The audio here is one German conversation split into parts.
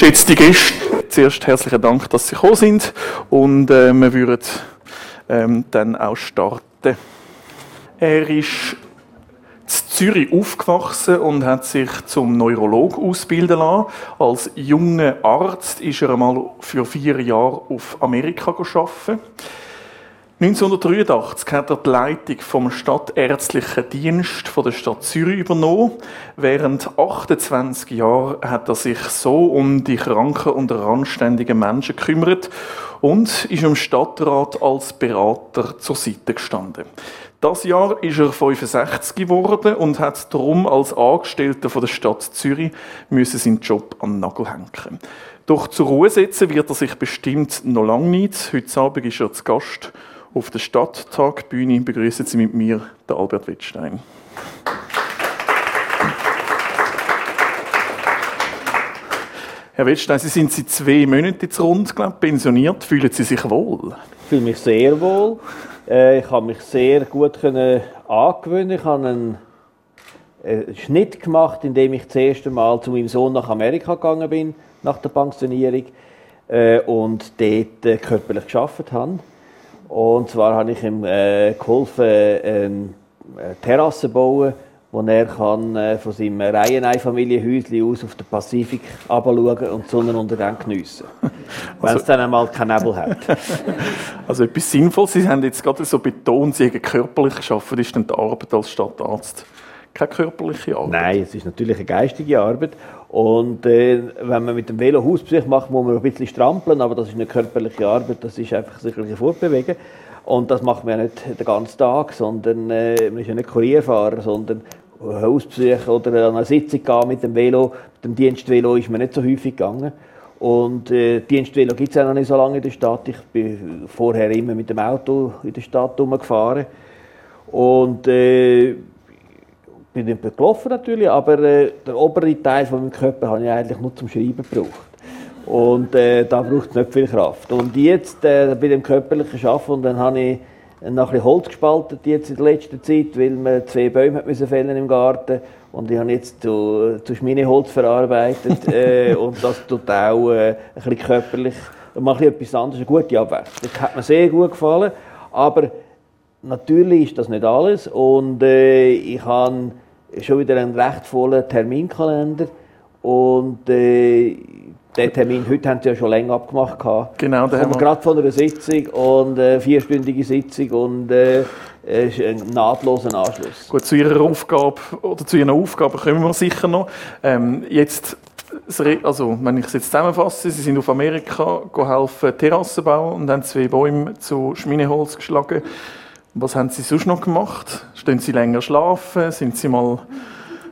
geschätzte Gäste, zuerst herzlichen Dank, dass Sie gekommen sind und äh, wir würden ähm, dann auch starten. Er ist in Zürich aufgewachsen und hat sich zum Neurolog ausbilden lassen. Als junger Arzt ist er einmal für vier Jahre auf Amerika arbeiten. 1983 hat er die Leitung vom Stadtärztlichen Dienst der Stadt Zürich übernommen. Während 28 Jahren hat er sich so um die kranken und randständigen Menschen gekümmert und ist im Stadtrat als Berater zur Seite gestanden. Das Jahr ist er 65 geworden und hat darum als Angestellter von der Stadt Zürich müssen seinen Job an den Nagel hängen. Doch zur Ruhe setzen wird er sich bestimmt noch lange nicht. Heute Abend ist er zu Gast auf der Stadttagbühne begrüßen Sie mit mir den Albert Wittstein. Herr Wittstein, Sie sind seit zwei Monaten jetzt rund glaub, pensioniert. Fühlen Sie sich wohl? Ich fühle mich sehr wohl. Äh, ich habe mich sehr gut angewöhnen. Ich habe einen äh, Schnitt gemacht, indem ich das erste Mal zu meinem Sohn nach Amerika gegangen bin, nach der Pensionierung, äh, und dort körperlich geschafft habe. Und zwar habe ich ihm äh, geholfen, eine Terrasse zu bauen, wo er kann, äh, von seinem Reiheneinfamilienhäuschen aus auf den Pazifik schauen und Sonnenuntergang geniessen. Wenn also, es dann einmal keinen Nebel hat. Also etwas Sinnvolles. Sie haben jetzt gerade so betont, Sie haben körperlich geschaffen. Ist denn die Arbeit als Stadtarzt keine körperliche Arbeit? Nein, es ist natürlich eine geistige Arbeit. Und äh, wenn man mit dem Velo Hausbesuch macht, muss man ein bisschen strampeln, aber das ist eine körperliche Arbeit, das ist einfach sich ein fortbewegen. Und das macht man ja nicht den ganzen Tag, sondern äh, man ist ja nicht Kurierfahrer, sondern Hausbesuch oder an eine Sitzung gehen mit dem Velo. Mit dem Dienstvelo ist man nicht so häufig gegangen. Und äh, Dienstvelo gibt es ja noch nicht so lange in der Stadt. Ich bin vorher immer mit dem Auto in der Stadt rumgefahren. Und äh, bin nicht gelaufen natürlich, aber äh, der obere Teil von meinem Körper habe ich eigentlich nur zum Schreiben gebraucht. Und äh, da braucht es nicht viel Kraft. Und jetzt äh, bei dem körperlichen Arbeiten, und dann habe ich noch ein Holz gespalten jetzt in der letzten Zeit, weil man zwei Bäume müssen fällen im Garten und ich habe jetzt zu, zu Schmineholz verarbeitet äh, und das tut auch äh, ein bisschen körperlich mache ich etwas anderes, eine gute Abwechslung. Das hat mir sehr gut gefallen, aber natürlich ist das nicht alles und äh, ich habe schon wieder einen recht vollen Terminkalender und äh, den Termin heute haben Sie ja schon länger abgemacht. Genau, da haben wir gerade von einer Sitzung und äh, vierstündige Sitzung und äh, ein nahtloser Anschluss. Gut, zu Ihrer Aufgabe oder zu Ihren Aufgaben kommen wir sicher noch. Ähm, jetzt also, wenn ich es jetzt zusammenfasse, Sie sind auf Amerika geholfen, Terrassen bauen und haben zwei Bäume zu Schmineholz geschlagen. Was haben Sie sonst noch gemacht? Stehen Sie länger schlafen? Sind Sie mal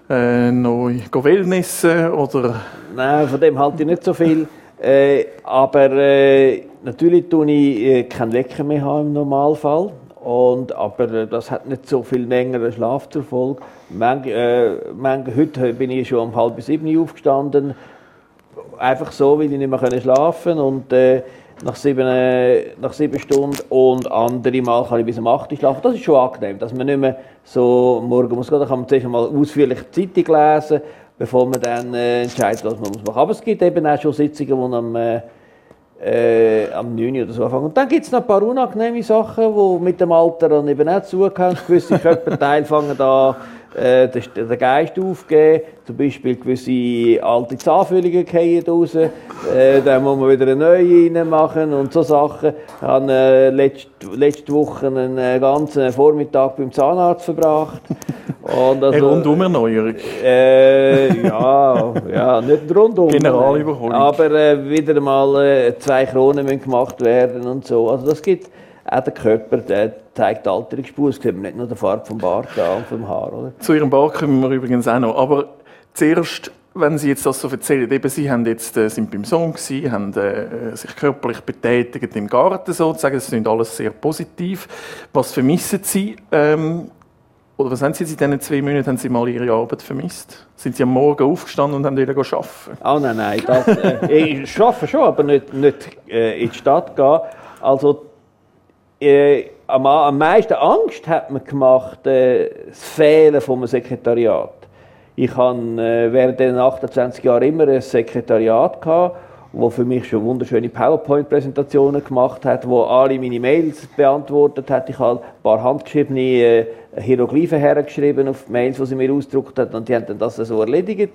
äh, noch Wellnessen oder? Nein, von dem halte ich nicht so viel. Äh, aber äh, natürlich tue ich äh, keinen Wecker mehr haben im Normalfall. Und, aber äh, das hat nicht so viel längeren Schlaf zur Folge. Manch, äh, manch, heute bin ich schon um halb sieben aufgestanden. Einfach so, weil ich nicht mehr schlafen konnte. Äh, nach sieben, äh, nach sieben Stunden und andere Mal kann ich bis um 8 Uhr schlafen. Das ist schon angenehm, dass man nicht mehr so morgen muss gehen. Da kann man zuerst einmal ausführlich die Zeitung lesen, bevor man dann äh, entscheidet, was man muss machen. Aber es gibt eben auch schon Sitzungen, die am, äh, äh, am 9 oder so anfangen. Und dann gibt es noch ein paar unangenehme Sachen, die mit dem Alter dann eben auch zugehören. Gewisse Körperteile fangen an äh, den Geist aufgeben. Zum Beispiel gewisse alte Zahnfüllungen fallen raus. Äh, dann muss man wieder eine neue reinmachen und so Sachen. Ich habe äh, letzte, letzte Woche einen äh, ganzen Vormittag beim Zahnarzt verbracht. Und also, eine Rundumerneuerung? Äh, ja, ja, nicht rundum. Generalüberholung. Aber äh, wieder mal äh, zwei Kronen müssen gemacht werden und so. Also das gibt auch der Körper der zeigt Alterungsspur. Das sieht man nicht nur der Farbe vom Bart und vom Haar. Oder? Zu Ihrem Bart kommen wir übrigens auch noch. Aber zuerst, wenn Sie jetzt das so erzählen, eben Sie haben jetzt, äh, sind beim Sohn gewesen, haben äh, sich körperlich betätigt im Garten sozusagen. Das sind alles sehr positiv. Was vermissen Sie? Ähm, oder was haben Sie in diesen zwei Monaten haben Sie mal Ihre Arbeit vermisst? Sind Sie am Morgen aufgestanden und haben wieder arbeiten? Oh nein, nein. Das, äh, ich arbeite schon, aber nicht, nicht äh, in die Stadt gehen. Also äh, am, am meisten Angst hat man gemacht, äh, das Fehlen vom Sekretariat. Ich hatte äh, während den 28 Jahren immer ein Sekretariat gehabt, wo für mich schon wunderschöne PowerPoint-Präsentationen gemacht hat, wo alle meine Mails beantwortet hat. Ich habe ein paar handgeschriebene äh, Hieroglyphen hergeschrieben auf Mails, die sie mir ausgedruckt hat und die haben dann das so erledigt.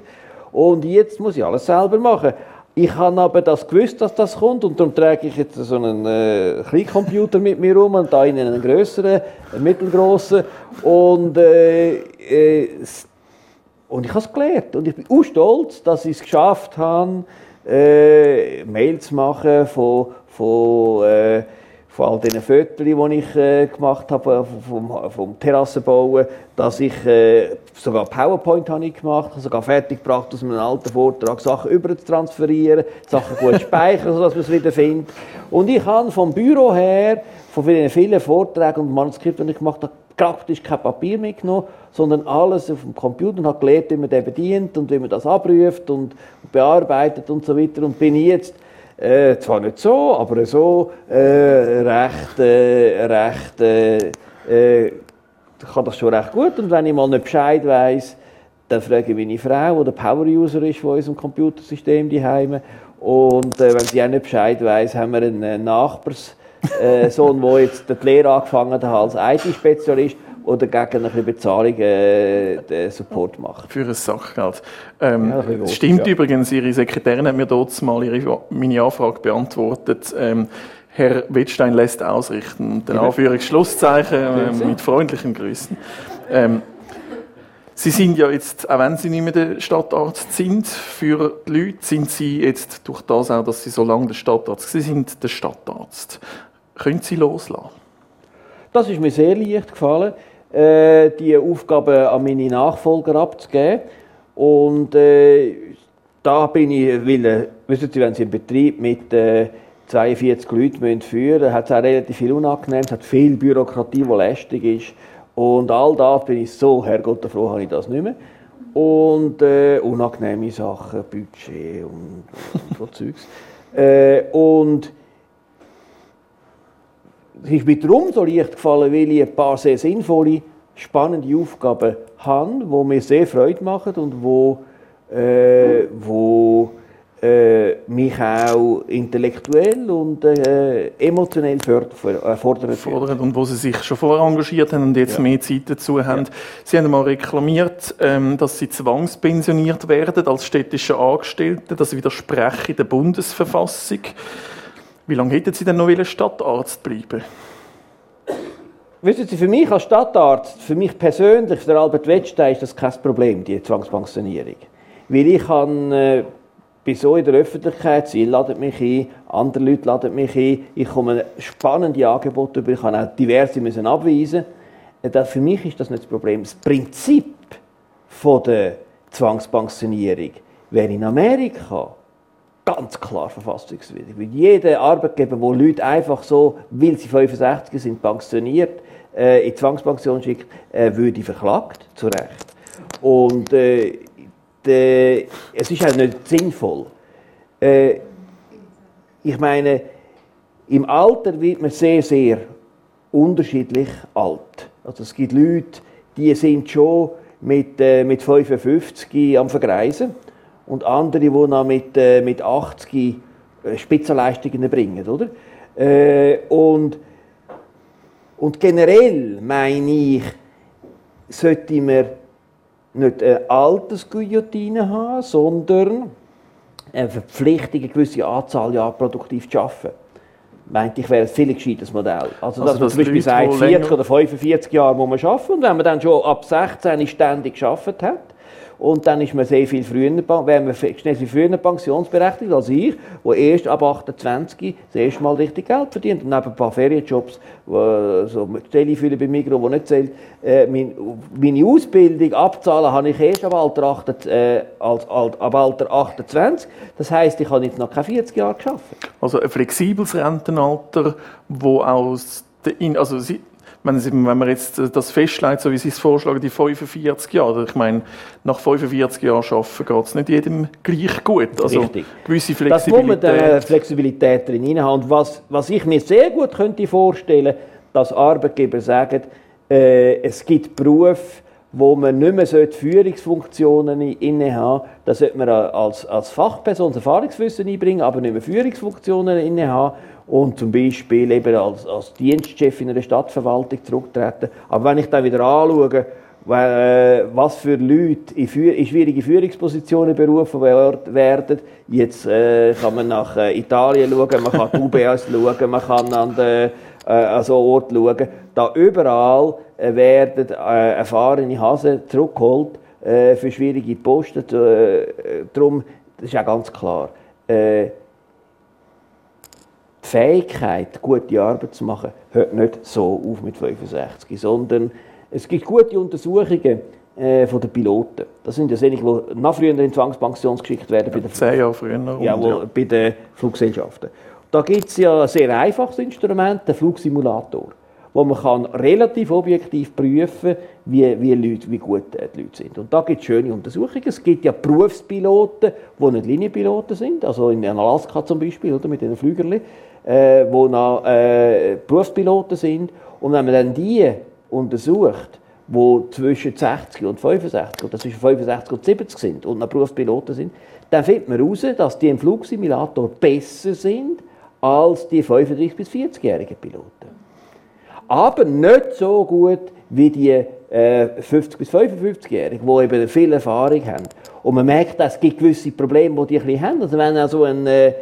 Und jetzt muss ich alles selber machen. Ich habe aber das gewusst, dass das kommt und darum trage ich jetzt so einen äh, Kleincomputer mit mir rum und da in einen größeren, einen mittelgroßen und äh, äh, und ich habe es gelernt. Und ich bin auch stolz, dass ich es geschafft habe, äh, Mails zu machen von, von, äh, von all diesen Fotos, die ich äh, gemacht habe vom, vom Terrassenbauen, dass ich äh, sogar PowerPoint habe ich gemacht, sogar fertig gebracht, aus einem alten Vortrag Sachen über zu transferieren, Sachen gut speichern, sodass man es wieder findet. Und ich habe vom Büro her, von vielen Vorträgen und Manuskripten, die ich gemacht habe, praktisch kein Papier mitgenommen, sondern alles auf dem Computer und habe gelernt, wie man den bedient und wie man das abruft und bearbeitet und so weiter. Und bin jetzt äh, zwar nicht so, aber so äh, recht, äh, recht, äh, äh, kann das schon recht gut. Und wenn ich mal nicht Bescheid weiß, dann frage ich meine Frau, die der Power-User ist von unserem Computersystem daheim. Und äh, wenn sie auch nicht Bescheid weiß, haben wir einen Nachbars äh, der jetzt die Lehre angefangen hat als IT-Spezialist oder gegen eine Bezahlung äh, den Support macht. Für ein Sachgeld. Ähm, ja, ein stimmt ja. übrigens, Ihre Sekretärin hat mir dort mal ihre, meine Anfrage beantwortet. Ähm, Herr Wittstein lässt ausrichten. Und dann Anführungsschlusszeichen äh, mit freundlichen Grüßen. Ähm, Sie sind ja jetzt, auch wenn Sie nicht mehr der Stadtarzt sind, für die Leute, sind Sie jetzt durch das auch, dass Sie so lange der Stadtarzt sind, der Stadtarzt. Können Sie loslassen? Das ist mir sehr leicht gefallen, äh, die Aufgabe an meine Nachfolger abzugeben. Und äh, da bin ich, weil, äh, wissen Sie, wenn Sie einen Betrieb mit äh, 42 Leuten führen müssen, hat es auch relativ viel Unangenehm, es hat viel Bürokratie, die lästig ist. Und all das bin ich so, Herrgott, froh habe ich das nicht mehr. Und äh, unangenehme Sachen, Budget und, und so Zeugs. Äh, und es ist mir darum so leicht gefallen, weil ich ein paar sehr sinnvolle, spannende Aufgaben habe, die mir sehr Freude machen und wo, äh, wo äh, mich auch intellektuell und äh, emotionell äh, fordern. fordern. Und wo Sie sich schon vorher engagiert haben und jetzt ja. mehr Zeit dazu haben. Ja. Sie haben einmal reklamiert, ähm, dass Sie zwangspensioniert werden als städtische Angestellte. Das widerspreche der Bundesverfassung. Wie lange hätten Sie denn noch Stadtarzt bleiben Wissen Sie, für mich als Stadtarzt, für mich persönlich, für Albert Wettstein, ist das kein Problem, die Zwangspensionierung. Weil ich kann, äh, bin so in der Öffentlichkeit, Sie laden mich ein, andere Leute laden mich ein, ich komme spannende Angebote über, ich kann auch diverse müssen abweisen. Äh, für mich ist das nicht das Problem. Das Prinzip von der Zwangspensionierung wäre in Amerika ganz klar verfassungswidrig. Weil jeder Arbeitgeber, der Leute einfach so, weil sie 65 sind, pensioniert, äh, in Zwangspension schickt, äh, würde verklagt, zu Recht. Und äh, de, es ist auch nicht sinnvoll. Äh, ich meine, im Alter wird man sehr, sehr unterschiedlich alt. Also es gibt Leute, die sind schon mit, äh, mit 55 am Vergreisen und andere, die noch mit, äh, mit 80 äh, Spitzenleistungen bringen. Oder? Äh, und, und generell meine ich, sollte man nicht eine Altersguillotine haben, sondern eine Verpflichtung, eine gewisse Anzahl Jahre produktiv zu arbeiten. Meinte ich, wäre ein viel gescheites Modell. Also, also dass man zum Beispiel sagt, 40 oder 45 Jahre muss man arbeiten und wenn man dann schon ab 16 ständig gearbeitet hat, und dann ist man sehr viel früher, wäre man schnell viel früher pensionsberechtigt als ich, der erst ab 28 das erste Mal richtig Geld verdient. Und neben ein paar Ferienjobs, wo, so Telefülle bei Migros, die nicht zählt, äh, mein, meine Ausbildung abzahlen habe ich erst ab Alter, 8, äh, als, ab Alter 28. Das heisst, ich habe jetzt noch keine 40 Jahre geschafft. Also ein flexibles Rentenalter, wo aus also Wenn man jetzt das festlegt, so wie Sie es vorschlagen, die 45 Jahre, ich meine, nach 45 Jahren arbeiten geht es nicht jedem gleich gut. Also Richtig. gewisse Flexibilität. Das muss man Flexibilität drin haben. Und was, was ich mir sehr gut könnte vorstellen, dass Arbeitgeber sagen, äh, es gibt Berufe, wo man nicht mehr Führungsfunktionen innehaben sollte. Da sollte man als, als Fachperson Erfahrungswissen einbringen, aber nicht mehr Führungsfunktionen innehaben und zum Beispiel eben als, als Dienstchef in einer Stadtverwaltung zurücktreten. Aber wenn ich dann wieder anschaue, äh, was für Leute in, schwierige Führungspositionen berufen werden. Jetzt äh, kann man nach äh, Italien schauen, man kann die UBS schauen, man kann an den äh, an so Ort schauen. Da überall äh, werden äh, erfahrene Hasen zurückgeholt äh, für schwierige Posten. Äh, darum, das ist ja ganz klar, äh, die Fähigkeit, gute Arbeit zu machen, hört nicht so auf mit 65, sondern es gibt gute Untersuchungen äh, von den Piloten. Das sind ja solche, die nach früher in Zwangspension geschickt werden. Ja, bei den zehn Jahre früher. Ja, wo, ja. bei den Fluggesellschaften. Da gibt es ja ein sehr einfaches Instrument, den Flugsimulator, wo man kann relativ objektiv prüfen wie, wie, Leute, wie gut äh, die Leute sind. Und da gibt es schöne Untersuchungen. Es gibt ja Berufspiloten, die nicht Linienpiloten sind, also in Alaska zum Beispiel, oder, mit den Flügerli, äh, die noch äh, Berufspiloten sind. Und wenn man dann die untersucht, die zwischen 60 und 65 oder zwischen 65 und 70 sind und noch Berufspiloten sind, dann findet man heraus, dass die im Flugsimulator besser sind als die 35- bis 40-jährigen Piloten. Aber nicht so gut wie die äh, 50- bis 55-Jährigen, die eben viel Erfahrung haben. Und man merkt, es gibt gewisse Probleme, die die ein haben. Also wenn also ein, äh,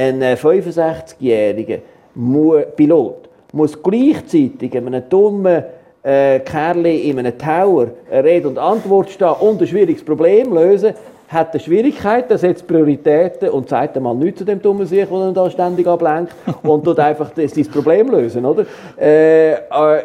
ein 65-jähriger äh, Pilot muss gleichzeitig einem dummen äh, Kerl in einem Tower Rede und Antwort stehen und ein schwieriges Problem lösen, hat eine Schwierigkeit, er setzt Prioritäten und sagt einmal nichts zu dem dummen Sieg, der da ständig ablenkt und tut einfach das, das Problem lösen, oder? Äh, äh,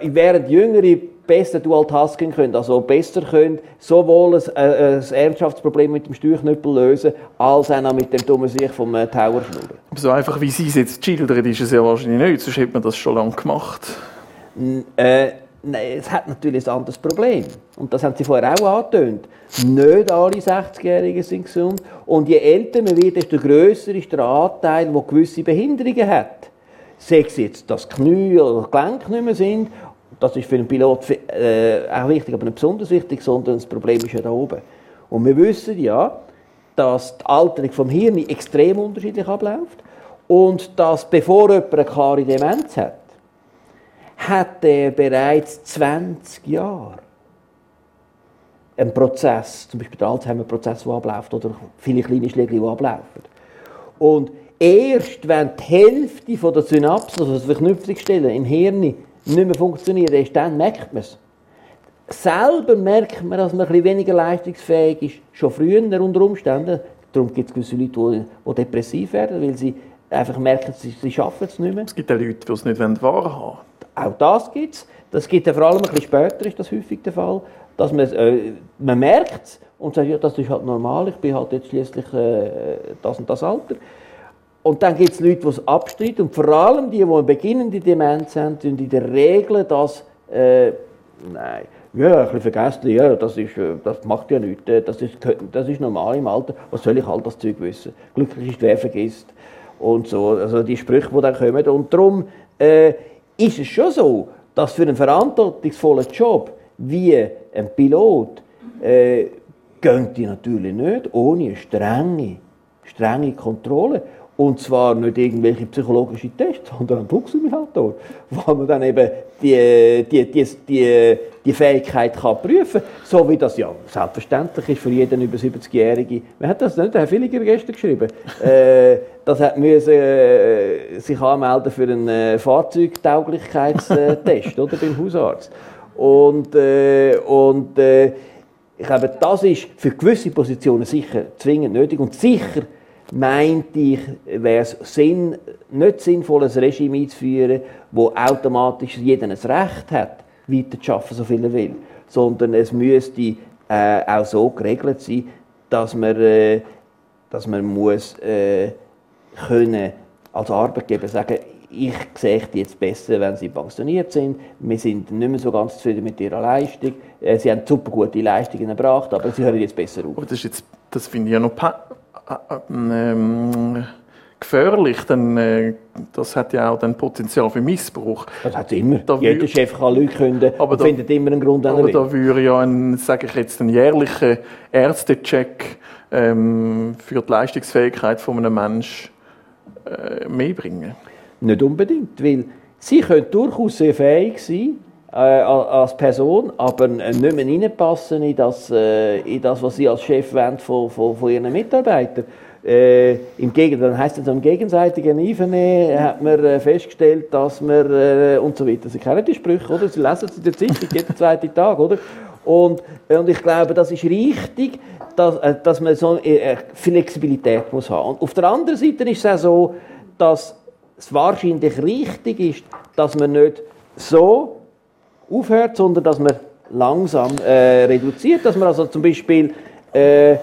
während Jüngere besser Dual-Tasking können, also besser können sowohl ein, äh, ein Ernsthaftsproblem mit dem Steuerknüppel lösen, als auch mit dem dummen Sieg vom äh, Tower schnurren. So einfach wie Sie es jetzt schildern, ist es ja wahrscheinlich nicht, sonst hätte man das schon lange gemacht. N äh, Nein, es hat natürlich ein anderes Problem. Und das haben Sie vorher auch angetönt. Nicht alle 60-Jährigen sind gesund. Und je älter man wird, desto grösser ist der Anteil, der gewisse Behinderungen hat. Sei es jetzt, dass Knie oder Gelenke nicht mehr sind. Das ist für einen Pilot äh, auch wichtig, aber nicht besonders wichtig, sondern das Problem ist ja da oben. Und wir wissen ja, dass die Alterung vom Hirn extrem unterschiedlich abläuft. Und dass, bevor jemand eine klare Demenz hat, hat er bereits 20 Jahre einen Prozess, zum Beispiel der Alzheimer-Prozess, der abläuft, oder viele kleine Schläge, die ablaufen. Und erst wenn die Hälfte der Synapsen, also die Verknüpfungsstellen im Hirn, nicht mehr funktionieren, erst dann merkt man es. Selber merkt man, dass man ein weniger leistungsfähig ist, schon früher unter Umständen. Darum gibt es gewisse Leute, die, die depressiv werden, weil sie einfach merken, sie, sie schaffen es nicht mehr. Es gibt auch Leute, die es nicht wahrhaben wollen. Auch das gibt es. Das gibt ja vor allem ein bisschen später, ist das häufig der Fall, dass man, äh, man merkt es und sagt, ja, das ist halt normal, ich bin halt jetzt schließlich äh, das und das Alter. Und dann gibt es Leute, die es abstreiten und vor allem die, die eine beginnende Demenz haben, und in der Regel das, äh, nein, ja, ein bisschen vergessen, ja, das, ist, äh, das macht ja nichts, äh, das ist, das ist normal im Alter, was soll ich all das Zeug wissen? Glücklich ist, wer vergisst. Und so, also die Sprüche, die dann kommen. Und darum, äh, ist es schon so, dass für einen verantwortungsvollen Job wie ein Pilot äh, gehen die natürlich nicht ohne strenge, strenge Kontrolle. Und zwar nicht irgendwelche psychologische Tests, sondern ein Flugsimulator, wo man dann eben die, die, die, die, die Fähigkeit kann prüfen kann. So wie das ja selbstverständlich ist für jeden über 70-Jährigen. Wer hat das nicht? Der Herr Villiger gestern geschrieben. äh, das hat müssen, äh, sich anmelden für einen äh, Fahrzeugtauglichkeitstest oder beim Hausarzt. Und, äh, und äh, ich glaube, das ist für gewisse Positionen sicher zwingend nötig und sicher meinte ich, wäre es Sinn, nicht sinnvoll, ein Regime einzuführen, wo automatisch jeder ein Recht hat, weiter zu arbeiten, so viel er will. Sondern es müsste äh, auch so geregelt sein, dass man, äh, dass man muss, äh, können als Arbeitgeber sagen ich sehe die jetzt besser, wenn sie pensioniert sind. Wir sind nicht mehr so ganz zufrieden mit ihrer Leistung. Äh, sie haben super gute Leistungen erbracht, aber sie hören jetzt besser auf. Aber das, das finde ich ja noch ähm, gefährlich, denn äh, das hat ja auch dann Potenzial für Missbrauch. Das hat immer. Da Jeder Chef kann Leute künden aber da, findet immer einen Grund, Aber da würde ja ein, sage ich jetzt, ein jährlicher Ärztecheck ähm, für die Leistungsfähigkeit von einem Menschen äh, mehr bringen. Nicht unbedingt, weil sie können durchaus sehr fähig sein, äh, als Person, aber nicht mehr reinpassen in das, äh, in das, was sie als Chef wollen von, von, von ihren Mitarbeitern. Äh, Im Gegenteil, dann heisst es am gegenseitigen Einvernehmen, hat man äh, festgestellt, dass man äh, und so weiter. Sie kennen die Sprüche, oder? Sie lesen es in der Zeitung jeden zweiten Tag, oder? Und, und ich glaube, das ist richtig, dass, äh, dass man so äh, Flexibilität muss haben. Und auf der anderen Seite ist es auch so, dass es wahrscheinlich richtig ist, dass man nicht so aufhört, sondern dass man langsam äh, reduziert, dass man also zum Beispiel äh,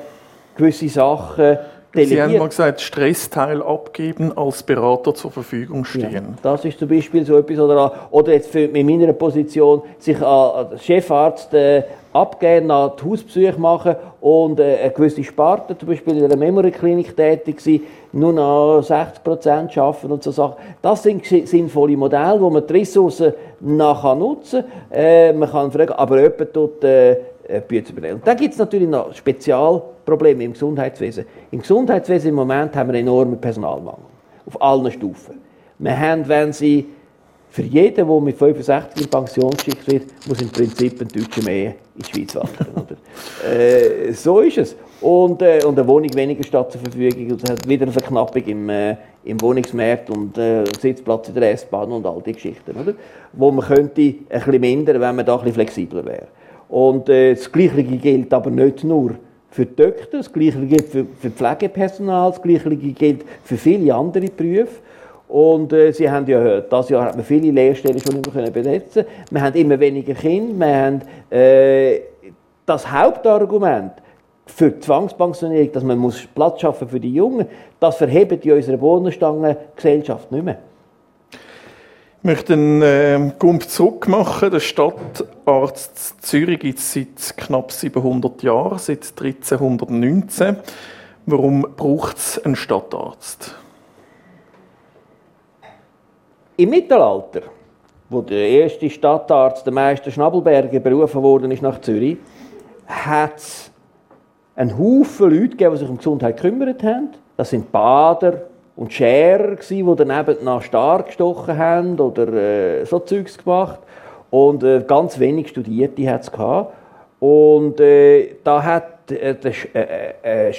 gewisse Sachen delegiert. Sie haben mal gesagt, Stressteil abgeben, als Berater zur Verfügung stehen. Ja, das ist zum Beispiel so etwas, oder, oder jetzt für, in meiner Position, sich als Chefarzt äh, abgeben, nach die Hausbesuche machen und äh, eine gewisse Sparte, zum Beispiel in einer Memory-Klinik tätig sein, nur noch 60 Prozent arbeiten und so Sachen. Das sind sinnvolle Modelle, wo man die Ressourcen nachher nutzen kann. Äh, man kann fragen, aber jemand tut äh, Bücher übernehmen. Und dann gibt es natürlich noch Spezialprobleme im Gesundheitswesen. Im Gesundheitswesen im Moment haben wir enormen Personalmangel. Auf allen Stufen. Wir haben, wenn Sie für jeden, der mit 65 in Pension geschickt wird, muss im Prinzip ein Deutscher mehr in die Schweiz wandern. äh, so ist es. Und, äh, und eine Wohnung weniger statt zur Verfügung. Und es hat wieder eine Verknappung im, äh, im Wohnungsmarkt und äh, Sitzplatz in der S-Bahn und all diese Geschichten. Oder? Wo man könnte ein bisschen mindern, wenn man da ein bisschen flexibler wäre. Und äh, das Gleiche gilt aber nicht nur für die Doktor, das Gleiche gilt für, für Pflegepersonal, das Gleiche gilt für viele andere Berufe. Und äh, Sie haben ja gehört, dieses Jahr hat man viele Lehrstellen schon nicht mehr besetzen Wir haben immer weniger Kinder. Wir haben äh, das Hauptargument für die Zwangspensionierung, dass man muss Platz schaffen für die Jungen, das verhebt in unserer Bodenstangengesellschaft nicht mehr. Ich möchte einen äh, Gump zurück. Der Stadtarzt Zürich gibt es seit knapp 700 Jahren, seit 1319. Warum braucht es einen Stadtarzt? Im Mittelalter, wo der erste Stadtarzt, der Meister Schnabelberger, berufen worden ist nach Zürich, hat es einen Haufen Leute gegeben, die sich um Gesundheit gekümmert haben. Das sind Bader und Scherer, die daneben nach Star gestochen haben oder äh, so Zeugs gemacht. Und äh, ganz wenig Studierte hat es. Und äh, da hat äh, äh, äh,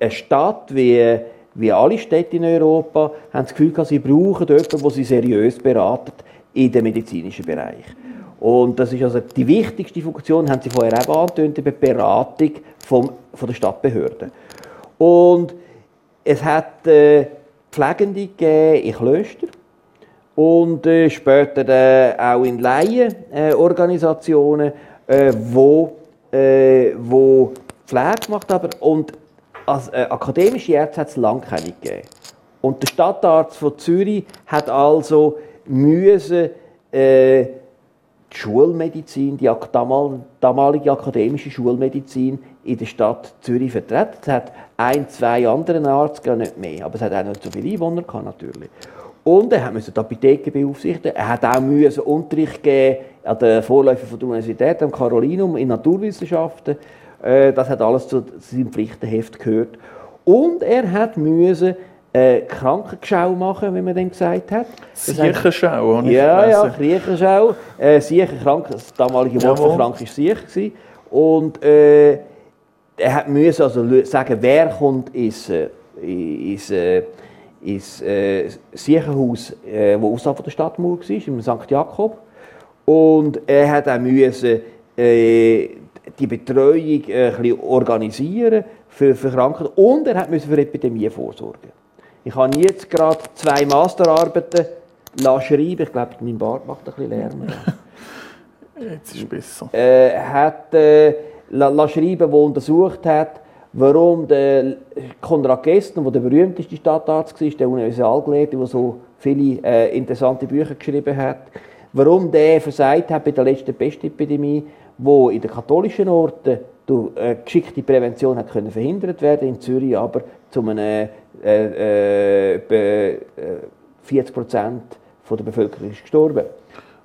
eine Stadt wie wie alle Städte in Europa, haben das Gefühl, dass sie brauchen jemanden, der sie seriös beraten in dem medizinischen Bereich. Und das ist also die wichtigste Funktion, haben Sie vorher auch angetönt, die Beratung vom, von der Stadtbehörde. Und es hat äh, Pflegende gegeben in Klöstern und äh, später äh, auch in Laienorganisationen, äh, wo, äh, wo Pflege gemacht haben. Und als äh, akademische Ärzte hat es lange keine gegeben. Und der Stadtarzt von Zürich hat also müssen, äh, die Schulmedizin, die damalige akademische Schulmedizin in der Stadt Zürich vertreten. Es hat ein, zwei andere Ärzte, nicht mehr, aber es hat auch nicht so viele Einwohner gehabt, natürlich. Und er musste die Apotheke beaufsichtigen. Er hat auch müssen Unterricht geben an den Vorläufer der Universität, am Carolinum, in Naturwissenschaften. Äh, das hat alles zu seinem Pflichtenheft gehört. Und er hat müssen äh, Krankenschau machen, wie man dem gesagt hat. Siechenschau, habe ich Ja, ja, Kriechenschau. Äh, Siechenkrank, das damalige Wort für krank war Siech. Und äh, er hat müssen also sagen, wer kommt ins, äh, ins, äh, ins äh, Siechenhaus, äh, wo außerhalb der Stadtmauer war, im St. Jakob. Und er hat auch müssen, äh, die Betreuung äh, ein bisschen organisieren für, für Kranken und er musste für Epidemie vorsorgen. Ich habe jetzt gerade zwei Masterarbeiten schreiben. Ich glaube, mein Bart macht ein bisschen Lärm. Jetzt ist es besser. Äh, hat äh, schreiben, wo untersucht hat, warum der Konrad Gessner, der der berühmteste Stadtarzt war, der Universalgelehrte, der so viele äh, interessante Bücher geschrieben hat, warum der versagt hat bei der letzten Pestepidemie wo in den katholischen Orten durch äh, geschickte Prävention hat können verhindert werden. In Zürich aber zu einem äh, äh, 40 Prozent der Bevölkerung ist gestorben.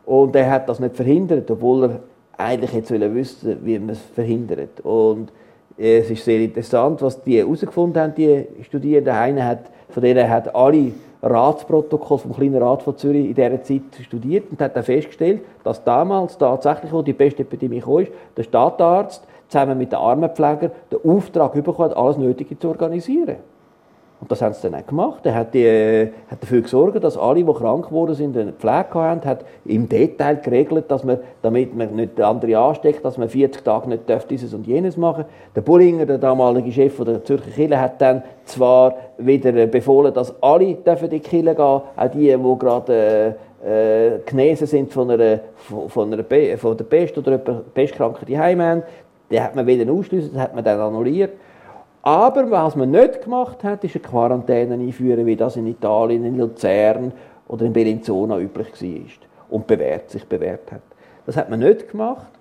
Und er hat das nicht verhindert, obwohl er eigentlich jetzt wissen wie man es verhindert. Und es ist sehr interessant, was die herausgefunden haben, die Studierenden. Einer hat, von denen hat alle Ratsprotokoll vom kleinen Rat von Zürich in dieser Zeit studiert und hat dann festgestellt, dass damals tatsächlich, wo die beste Epidemie kam, der Stadtarzt zusammen mit den Armenpflegern den Auftrag bekommen hat, alles Nötige zu organisieren. Und das haben sie dann auch gemacht. Er hat, die, äh, hat dafür gesorgt, dass alle, die krank geworden sind, eine Pflege haben, hat im Detail geregelt, dass man, damit man nicht andere ansteckt, dass man 40 Tage nicht dieses und jenes machen Der Bullinger, der damalige Chef der Zürcher Kirche, hat dann zwar wieder befohlen, dass alle dürfen in die Kirche gehen, auch die, die gerade äh, äh, genesen sind von, einer, von, einer, von der Pest oder Pestkranken die Heim haben. Die hat man wieder ausschließen, das hat man dann annulliert. Aber was man nicht gemacht hat, ist eine Quarantäne einführen, wie das in Italien, in Luzern oder in Bellinzona üblich war und bewährt, sich bewährt hat. Das hat man nicht gemacht.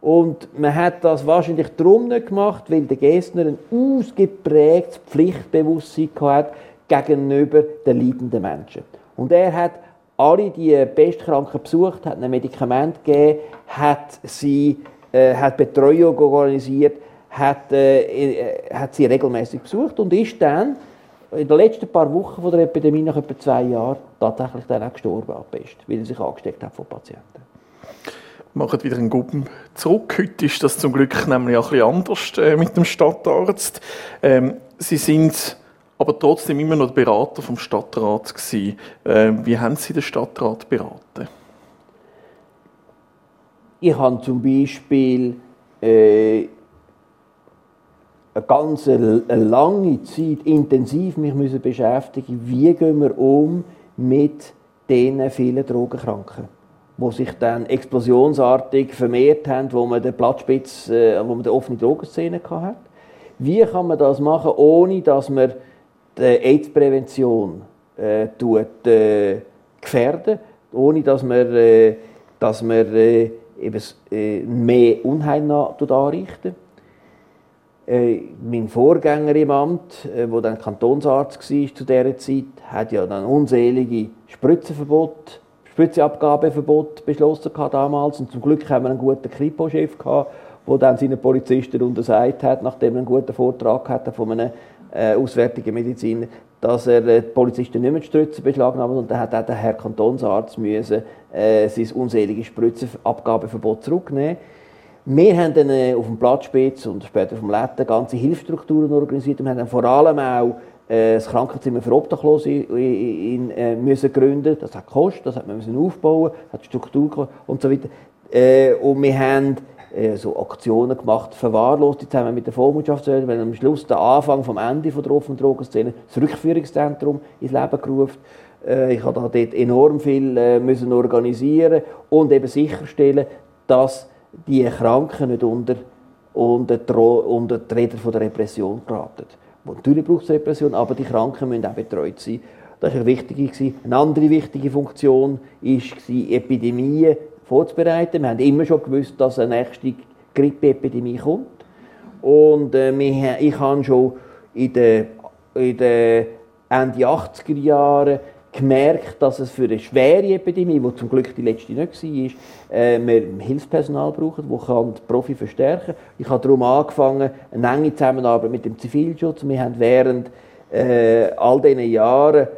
Und man hat das wahrscheinlich darum nicht gemacht, weil der Gessner ein ausgeprägtes Pflichtbewusstsein hatte gegenüber den leidenden Menschen. Und er hat alle die Pestkranken besucht, hat ein Medikament gegeben, hat, sie, äh, hat Betreuung organisiert, hat, äh, hat sie regelmäßig besucht und ist dann in den letzten paar Wochen von der Epidemie, nach etwa zwei Jahren, tatsächlich dann auch gestorben an Pest, weil er sich angesteckt hat von Patienten. Wir machen wieder einen Gruppen zurück. Heute ist das zum Glück nämlich auch ein bisschen anders äh, mit dem Stadtarzt. Ähm, Sie sind aber trotzdem immer noch Berater vom Stadtrat gewesen. Äh, wie haben Sie den Stadtrat beraten? Ich habe zum Beispiel äh, eine ganz lange Zeit intensiv mich müssen beschäftigen wie gehen wir um mit diesen vielen Drogenkranken, die sich dann explosionsartig vermehrt haben, wo man den Platzspitz, äh, wo man die offene Drogenszene hatte. Wie kann man das machen, ohne dass man die AIDS-Prävention äh, äh, gefährden, ohne dass man, äh, dass man äh, eben, äh, mehr Unheil anrichten äh, mein Vorgänger im Amt, äh, wo dann Kantonsarzt war zu dieser Zeit, hat ja dann unzählige Spritzenverbot, Spritzenabgabeverbot beschlossen damals. Und zum Glück haben wir einen guten Kripo-Chef gehabt, der dann seinen Polizisten untersagt hat, nachdem er einen guten Vortrag hatte von einem äh, auswärtigen Mediziner, dass er äh, die Polizisten nicht mehr die Spritzen beschlagnahmen und dann hat auch der Herr Kantonsarzt müssen, äh, sein unselige Spritzenabgabeverbot zurücknehmen wir haben dann äh, auf dem Platzspitz und später vom Letten ganze Hilfsstrukturen organisiert. Wir haben vor allem auch äh, das Krankenzimmer für Obdachlose in, in, äh, müssen gründen. Das hat gekostet, das hat man müssen aufbauen, hat Struktur und so weiter. Äh, und wir haben äh, so Aktionen gemacht, verwahrlost zusammen mit der Vormundschaftswelt, weil am Schluss der Anfang vom Ende von der offenen Drogenszene das Rückführungszentrum ins Leben gerufen. Äh, ich habe dort enorm viel müssen organisieren und eben sicherstellen, dass die Kranken nicht unter, unter, unter die Räder von der Repression geraten. Natürlich braucht es Repression, aber die Kranken müssen auch betreut sein. Das war eine. Eine andere wichtige Funktion war, Epidemien vorzubereiten. Wir haben immer schon gewusst, dass eine nächste Grippeepidemie kommt. Und äh, ich habe schon in den, in den Ende 80er Jahren gemerkt, dass es für eine schwere Epidemie, die zum Glück die letzte nicht war, äh, wir Hilfspersonal brauchen, das die Profi verstärken kann. Ich habe darum angefangen, eine enge Zusammenarbeit mit dem Zivilschutz. Wir haben während äh, all diesen Jahren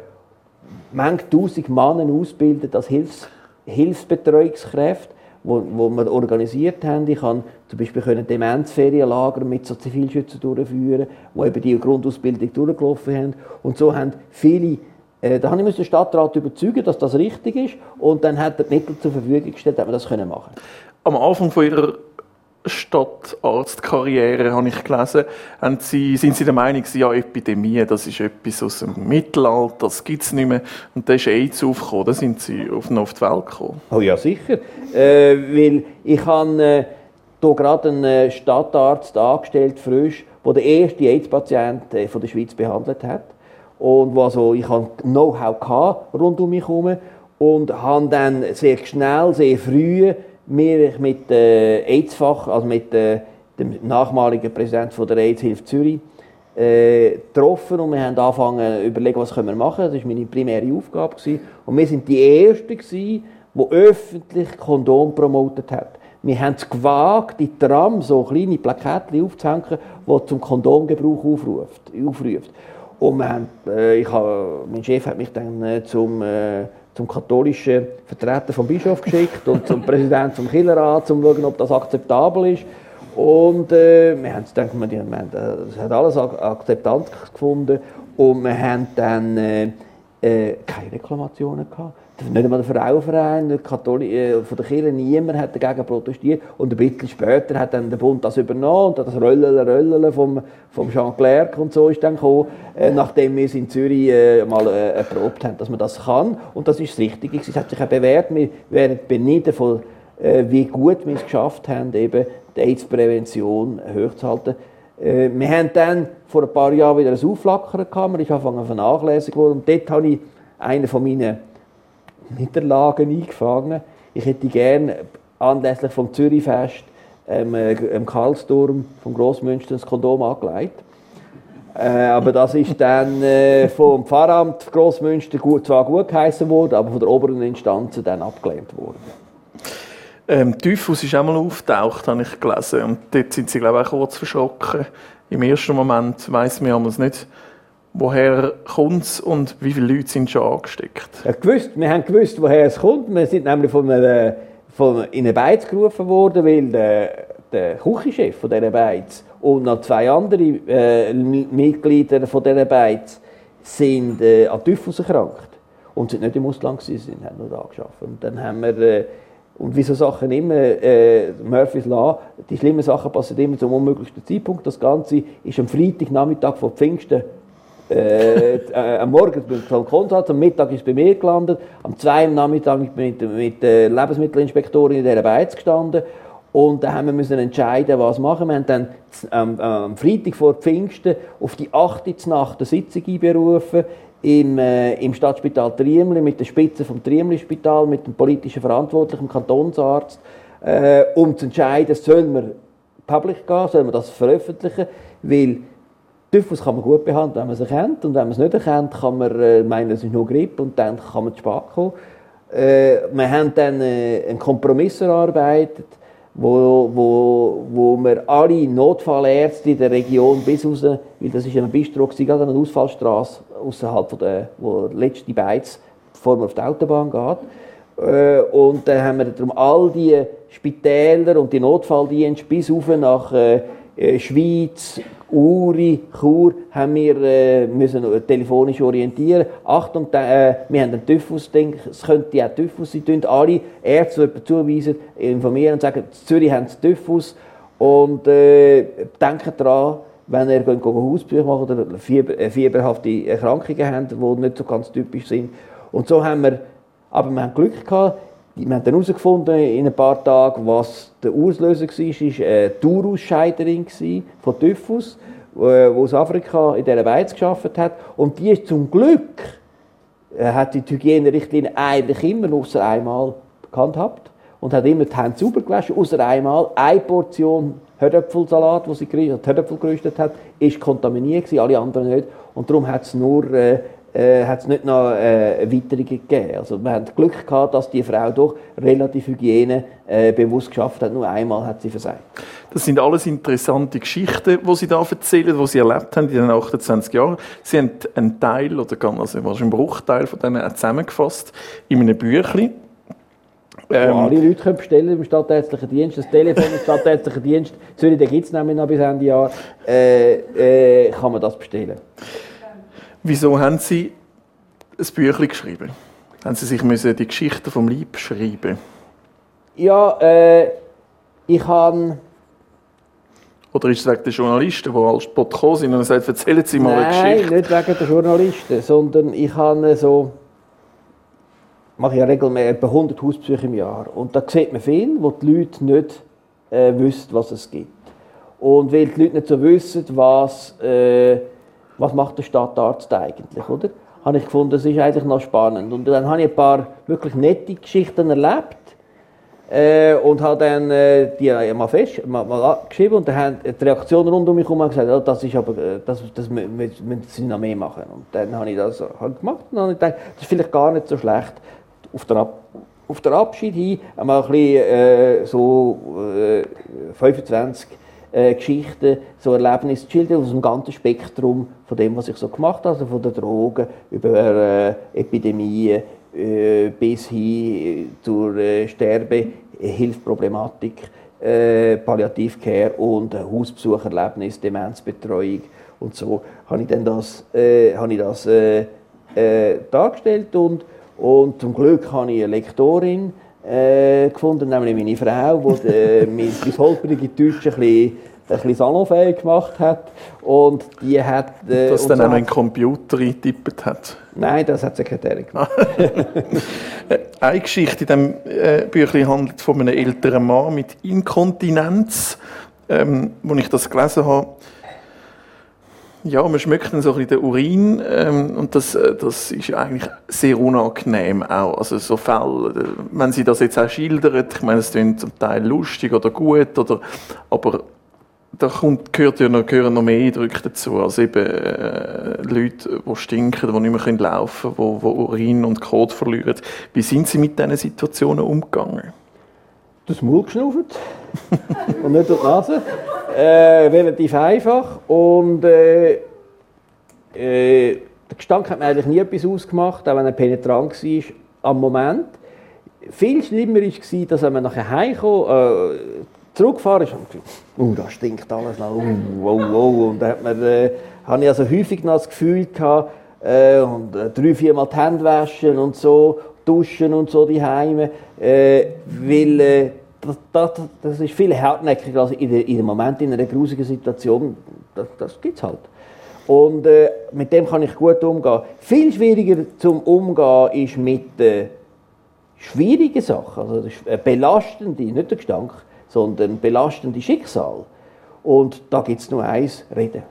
manche tausend Männer ausgebildet als Hilfs Hilfsbetreuungskräfte, wo, wo wir organisiert haben. Ich kann zum Beispiel können Demenzferienlager mit so Zivilschützern durchführen, wo eben die Grundausbildung durchgelaufen haben. Und so haben viele da habe ich den Stadtrat überzeugen, dass das richtig ist und dann hat er die Mittel zur Verfügung gestellt, dass wir das können machen Am Anfang von Ihrer Stadtarztkarriere, habe ich gelesen, Sie, sind Sie der Meinung, ja, Epidemie, das ist etwas aus dem Mittelalter, das gibt es nicht mehr. Und da ist AIDS aufgekommen, da sind Sie auf, auf die Welt gekommen. Oh ja, sicher. Äh, weil ich habe äh, hier gerade einen äh, Stadtarzt angestellt, frisch, der den ersten AIDS-Patienten äh, der Schweiz behandelt hat und wo also ich hatte Know-how rund um mich herum und habe dann sehr schnell, sehr früh mich mit äh, AIDS-Fach, also mit äh, dem nachmaligen Präsidenten der AIDS-Hilfe Zürich, äh, getroffen und wir haben angefangen zu überlegen, was können wir machen. Das war meine primäre Aufgabe. Gewesen. Und wir sind die Ersten, gewesen, die öffentlich Kondom promotet haben. Wir haben es gewagt, in Tram so kleine Plakette aufzuhängen, die zum Kondomgebrauch aufruft. aufruft. Und wir haben, äh, ich habe, mein Chef hat mich dann äh, zum, äh, zum katholischen Vertreter vom Bischof geschickt und zum Präsidenten vom Killerrat, um zu schauen, ob das akzeptabel ist. Und äh, wir haben gedacht, wir, wir haben, das hat alles akzeptant gefunden und wir haben dann äh, äh, keine Reklamationen gehabt. Nicht einmal der Frauenverein, der Katholi äh, von der Kirche, niemand hat dagegen protestiert. Und ein bisschen später hat dann der Bund das übernommen und das Röllele, Röllele vom, vom Jean Clerc und so ist dann gekommen, äh, nachdem wir es in Zürich äh, mal äh, erprobt haben, dass man das kann. Und das ist das Richtige. Es hat sich auch bewährt. Wir werden beniden davon, äh, wie gut wir es geschafft haben, eben die AIDS-Prävention hochzuhalten. Äh, wir haben dann vor ein paar Jahren wieder ein Aufflackern gehabt, man ist angefangen vernachlässigt worden und dort habe ich einen von meinen Niederlagen eingefangen. Ich hätte gerne anlässlich vom Zürichfest ähm, äh, im Karlsturm vom Grossmünster das Kondom angelegt. Äh, aber das ist dann äh, vom Pfarramt Grossmünster gut, zwar gut geheißen worden, aber von der oberen Instanz dann abgelehnt worden. Ähm, Typhus ist einmal auftaucht, habe ich gelesen. Und dort sind sie, glaube ich, auch kurz verschrocken. Im ersten Moment weiss man es nicht, woher kommt es und wie viele Leute sind schon angesteckt. Ja, gewusst, wir haben gewusst, woher es kommt. Wir sind nämlich von, einer, von in eine Beiz gerufen worden, weil der, der Küchenchef von dieser Beiz und noch zwei andere äh, Mitglieder von dieser Beiz sind äh, an Typhus erkrankt und sind nicht im Ausland gewesen, sind, haben nur da geschafft. Und dann haben wir äh, und wie so Sachen immer, äh, Murphy's Law, die schlimmen Sachen passieren immer zum unmöglichsten Zeitpunkt. Das Ganze ist am Freitagnachmittag vor Pfingsten äh, äh, am Morgen beim Konsulat, am Mittag ist bei mir gelandet, am zweiten Nachmittag mit, mit, mit der Lebensmittelinspektorin in dieser Beiz gestanden und dann haben wir müssen entscheiden, was machen. Wir haben dann am, am Freitag vor Pfingsten auf die 8. Nacht eine Sitzung einberufen im, äh, im Stadtspital Triemli mit der Spitze vom Triemli-Spital, mit dem politischen Verantwortlichen, dem Kantonsarzt, äh, um zu entscheiden, sollen wir public gehen, sollen wir das veröffentlichen, weil Typhus kann man gut behandeln, wenn man es erkennt und wenn man es nicht erkennt, kann man äh, meinen, es ist nur Grippe und dann kann man zu spät kommen. Äh, wir haben dann äh, einen Kompromiss erarbeitet, wo, wo, wo wir alle Notfallärzte in der Region bis raus, weil das ist ein Bistro, gerade eine Ausfallstraße außerhalb der, wo der letzte Beiz, bevor man auf die Autobahn geht. Äh, und dann haben wir darum all die Spitäler und die Notfalldienste bis rauf nach äh Schweiz, Uri, Chur, haben wir äh, müssen telefonisch orientieren. Achtung, äh, wir haben einen Typhus, es könnte ja Typhus sein. Tun alle Ärzte, die zuweisen, informieren und sagen, Zürich sie Typhus. Und äh, denken daran, wenn ihr Hausbesuch macht oder Fieber, äh, fieberhafte Erkrankungen habt, die nicht so ganz typisch sind. Und so haben wir, aber wir haben Glück gehabt, wir haben dann herausgefunden in ein paar Tagen, was der Auslöser war. Es war eine Tourausscheiderin von Typhus, die aus Afrika in dieser Beiz geschafft hat. Und die ist zum Glück, äh, hat die Hygienerichtlinie eigentlich immer außer einmal gehandhabt und hat immer die Hände sauber gewaschen, außer einmal eine Portion Herdöpfelsalat, den sie gerüstet hat, ist kontaminiert alle anderen nicht. Und darum hat es nur äh, äh, hat es nicht noch äh, Erweiterungen gegeben. Also wir haben Glück gehabt, dass die Frau doch relativ Hygiene äh, bewusst geschafft hat. Nur einmal hat sie versagt. Das sind alles interessante Geschichten, die Sie da erzählen, die Sie erlebt haben in den 28 Jahren. Sie haben einen Teil oder also einen Bruchteil von denen zusammengefasst in einem Büchlein. Ähm, alle Leute können bestellen im stadtärztlichen Dienst. Das Telefon im stadtärztlichen Dienst, Zürich, den gibt es nämlich noch bis Ende Jahr, äh, äh, kann man das bestellen. Wieso haben Sie ein Büchlein geschrieben? Haben Sie sich müssen die Geschichte vom Lieb schreiben? Ja, äh, ich habe... Oder ist es wegen der Journalisten, die als Spot gekommen sind und sagen, erzählen Sie mal Nein, eine Geschichte? Nein, nicht wegen der Journalisten, sondern ich habe so... mache ja regelmäßig etwa 100 Hausbesuche im Jahr. Und da sieht man viel, wo die Leute nicht äh, wissen, was es gibt. Und weil die Leute nicht so wissen, was... Äh, was macht der Stadtarzt eigentlich, oder? Habe ich gefunden, das ist eigentlich noch spannend. Und dann habe ich ein paar wirklich nette Geschichten erlebt. Äh, und habe dann äh, die äh, mal fest, mal, mal geschrieben und dann haben die Reaktionen rund um mich herum gesagt, ja, das ist aber, äh, das, das müssen sie noch mehr machen. Und dann habe ich das halt gemacht und dann habe ich gedacht, das ist vielleicht gar nicht so schlecht, auf der, Ab auf der Abschied hin einmal ein bisschen äh, so äh, 25 äh, Geschichten, so Erlebnisse zu aus dem ganzen Spektrum von dem, was ich so gemacht habe, also von den Drogen über äh, Epidemien, äh, bis hin zur äh, Sterbehilfproblematik, äh, Palliativcare und Hausbesucherlebnis, Demenzbetreuung und so habe ich dann das, äh, habe ich das äh, äh, dargestellt und, und zum Glück habe ich eine Lektorin äh, gefunden, nämlich meine Frau, die äh, mein, mein holprige Deutsch ein bisschen ein bisschen salonfähig gemacht hat. Und die hat... Äh, Dass dann so auch einen Computer eingetippt hat? Nein, das hat sie Sekretärin gemacht. Eine Geschichte in diesem äh, Büchlein handelt von einem älteren Mann mit Inkontinenz. Ähm, als ich das gelesen habe, ja, man schmeckt dann so ein bisschen den Urin ähm, und das, äh, das ist eigentlich sehr unangenehm auch. Also so Fälle, äh, wenn sie das jetzt auch schildert, ich meine, es klingt zum Teil lustig oder gut, oder, aber da kommt, gehört ja noch, gehören noch mehr Eindrücke dazu, also eben äh, Leute, die stinken, die nicht mehr laufen können, die, die Urin und Kot verlieren. Wie sind Sie mit diesen Situationen umgegangen? Das Maul geschnauft und nicht durch die Nase. Äh, relativ einfach und äh, äh, der Gestank hat mir eigentlich nie etwas ausgemacht, auch wenn er penetrant war am Moment. Viel schlimmer war, dass wenn man nachher heimkam, äh, zurückgefahren ist, und uh, da stinkt alles uh, wow, wow. Und da hat man, äh, habe ich also häufig noch das Gefühl gehabt, äh, und äh, drei, viermal die Hände waschen und so, duschen und so die Heime, äh, weil äh, das, das, das, ist viel hartnäckiger als in, in dem Moment in einer grusigen Situation. Das, das gibt es halt. Und äh, mit dem kann ich gut umgehen. Viel schwieriger zum Umgehen ist mit äh, schwierigen Sachen, also äh, belastende, nicht der Gestank, sondern belastende Schicksal. Und da gibt es nur eins, reden.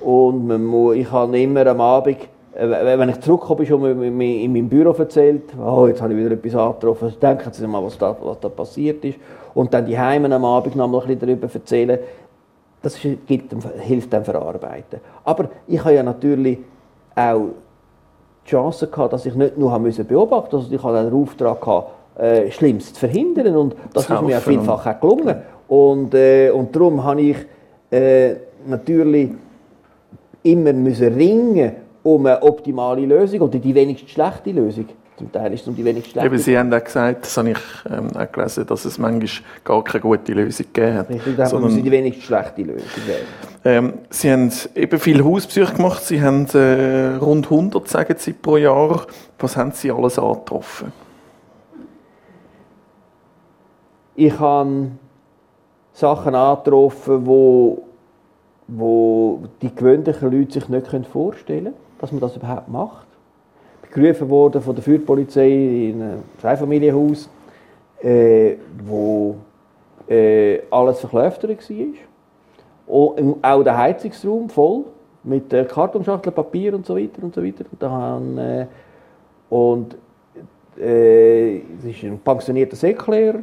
Und man muss, ich habe immer am Abend, wenn ich zurückkomme, schon in meinem Büro erzählt, oh, jetzt habe ich wieder etwas angetroffen, denken Sie mal, was da, was da passiert ist. Und dann die Heimen am Abend noch mal ein bisschen darüber erzählen. Das gibt, hilft dem Verarbeiten. Aber ich habe ja natürlich auch die Chance gehabt, dass ich nicht nur beobachten musste, also ich hatte einen Auftrag gehabt, äh, Schlimmes zu verhindern. Und das ist mir vielfach auch gelungen. Und, äh, und darum habe ich äh, natürlich immer müssen ringen um eine optimale Lösung oder die wenigst schlechte Lösung. Zum Teil ist es um die wenigst schlechte. Eben, Sie haben auch gesagt, das habe ich ähm, auch gelesen, dass es manchmal gar keine gute Lösung gegeben hat. Richtig, da sondern, muss die wenigst schlechte Lösung. Ähm, Sie haben eben viele Hausbesuche gemacht. Sie haben äh, rund 100, sagen Sie, pro Jahr. Was haben Sie alles angetroffen? Ich habe Sachen angetroffen, wo, wo die gewöhnlichen Leute sich nicht vorstellen können, dass man das überhaupt macht. Gerufen worden von der Feuerpolizei in einem Zweifamilienhaus, äh, wo äh, alles verklöftert war. Und auch der Heizungsraum voll mit äh, Kartonschachteln, Papier und so weiter und so weiter. Und, dann, äh, und äh, es war ein pensionierter Säcklehrer.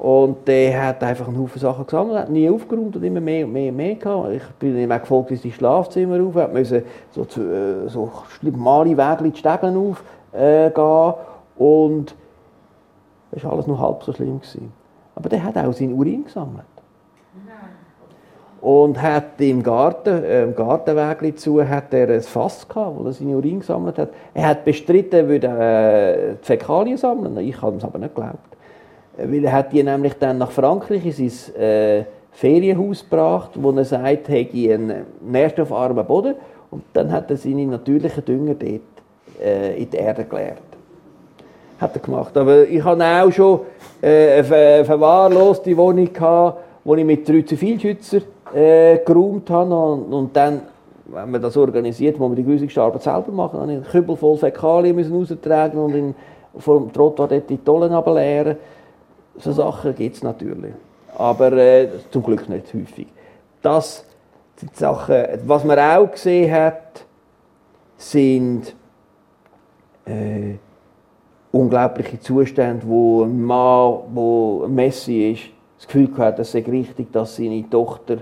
Und der hat einfach einen Haufen Sachen gesammelt, hat nie aufgeräumt und immer mehr und mehr und mehr gehabt. Ich bin ihm auch gefolgt in sein Schlafzimmer auf, hat müssen so, äh, so schmale Wege die Stegen aufgehen äh, und das war alles noch halb so schlimm. Gewesen. Aber der hat auch seinen Urin gesammelt. Und hat im Garten, äh, im Gartenweg zu, hat er ein Fass gehabt, wo er seinen Urin gesammelt hat. Er hat bestritten, er würde äh, Fäkalien sammeln. Ich habe es aber nicht geglaubt. Weil er hat die nämlich dann nach Frankreich in sein äh, Ferienhaus gebracht, wo er sagt, er hätte einen nährstoffarmen Boden. Und dann hat er seine natürlichen Dünger dort äh, in die Erde geleert. Hat er gemacht. Aber ich hatte auch schon äh, eine verwahrloste Wohnung, gehabt, wo ich mit drei Zivilschützern äh, geräumt habe. Und, und, dann, wenn man das organisiert, muss man die grusigste Arbeit selber machen. Dann habe ich einen Kübel voll Fäkalien müssen raustragen und in, vor dem Trottoir dort die Tollen leeren. So Sachen gibt es natürlich. Aber äh, zum Glück nicht häufig. Das sind Sachen, was man auch gesehen hat, sind äh, unglaubliche Zustände, wo ein Mann, wo Messi ist, das Gefühl hat, es sei richtig, dass seine Tochter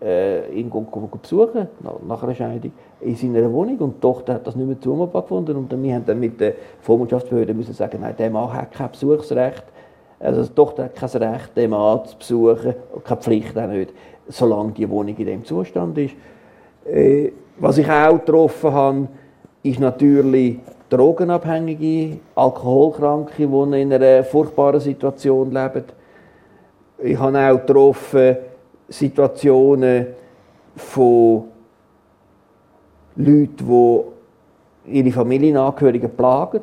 äh, ihn besuchen nach einer Scheidung in seiner Wohnung und die Tochter hat das nicht mehr zumutbar gefunden und wir haben dann mit der Vormundschaftsbehörde müssen sagen, nein, der Mann hat kein Besuchsrecht, also hat kein Recht, den Mann zu besuchen keine Pflicht auch nicht, solange die Wohnung in dem Zustand ist. Äh, was ich auch getroffen habe, ist natürlich Drogenabhängige, Alkoholkranke, die in einer furchtbaren Situation leben. Ich habe auch getroffen Situationen von Leuten, die ihre Familienangehörigen plagen,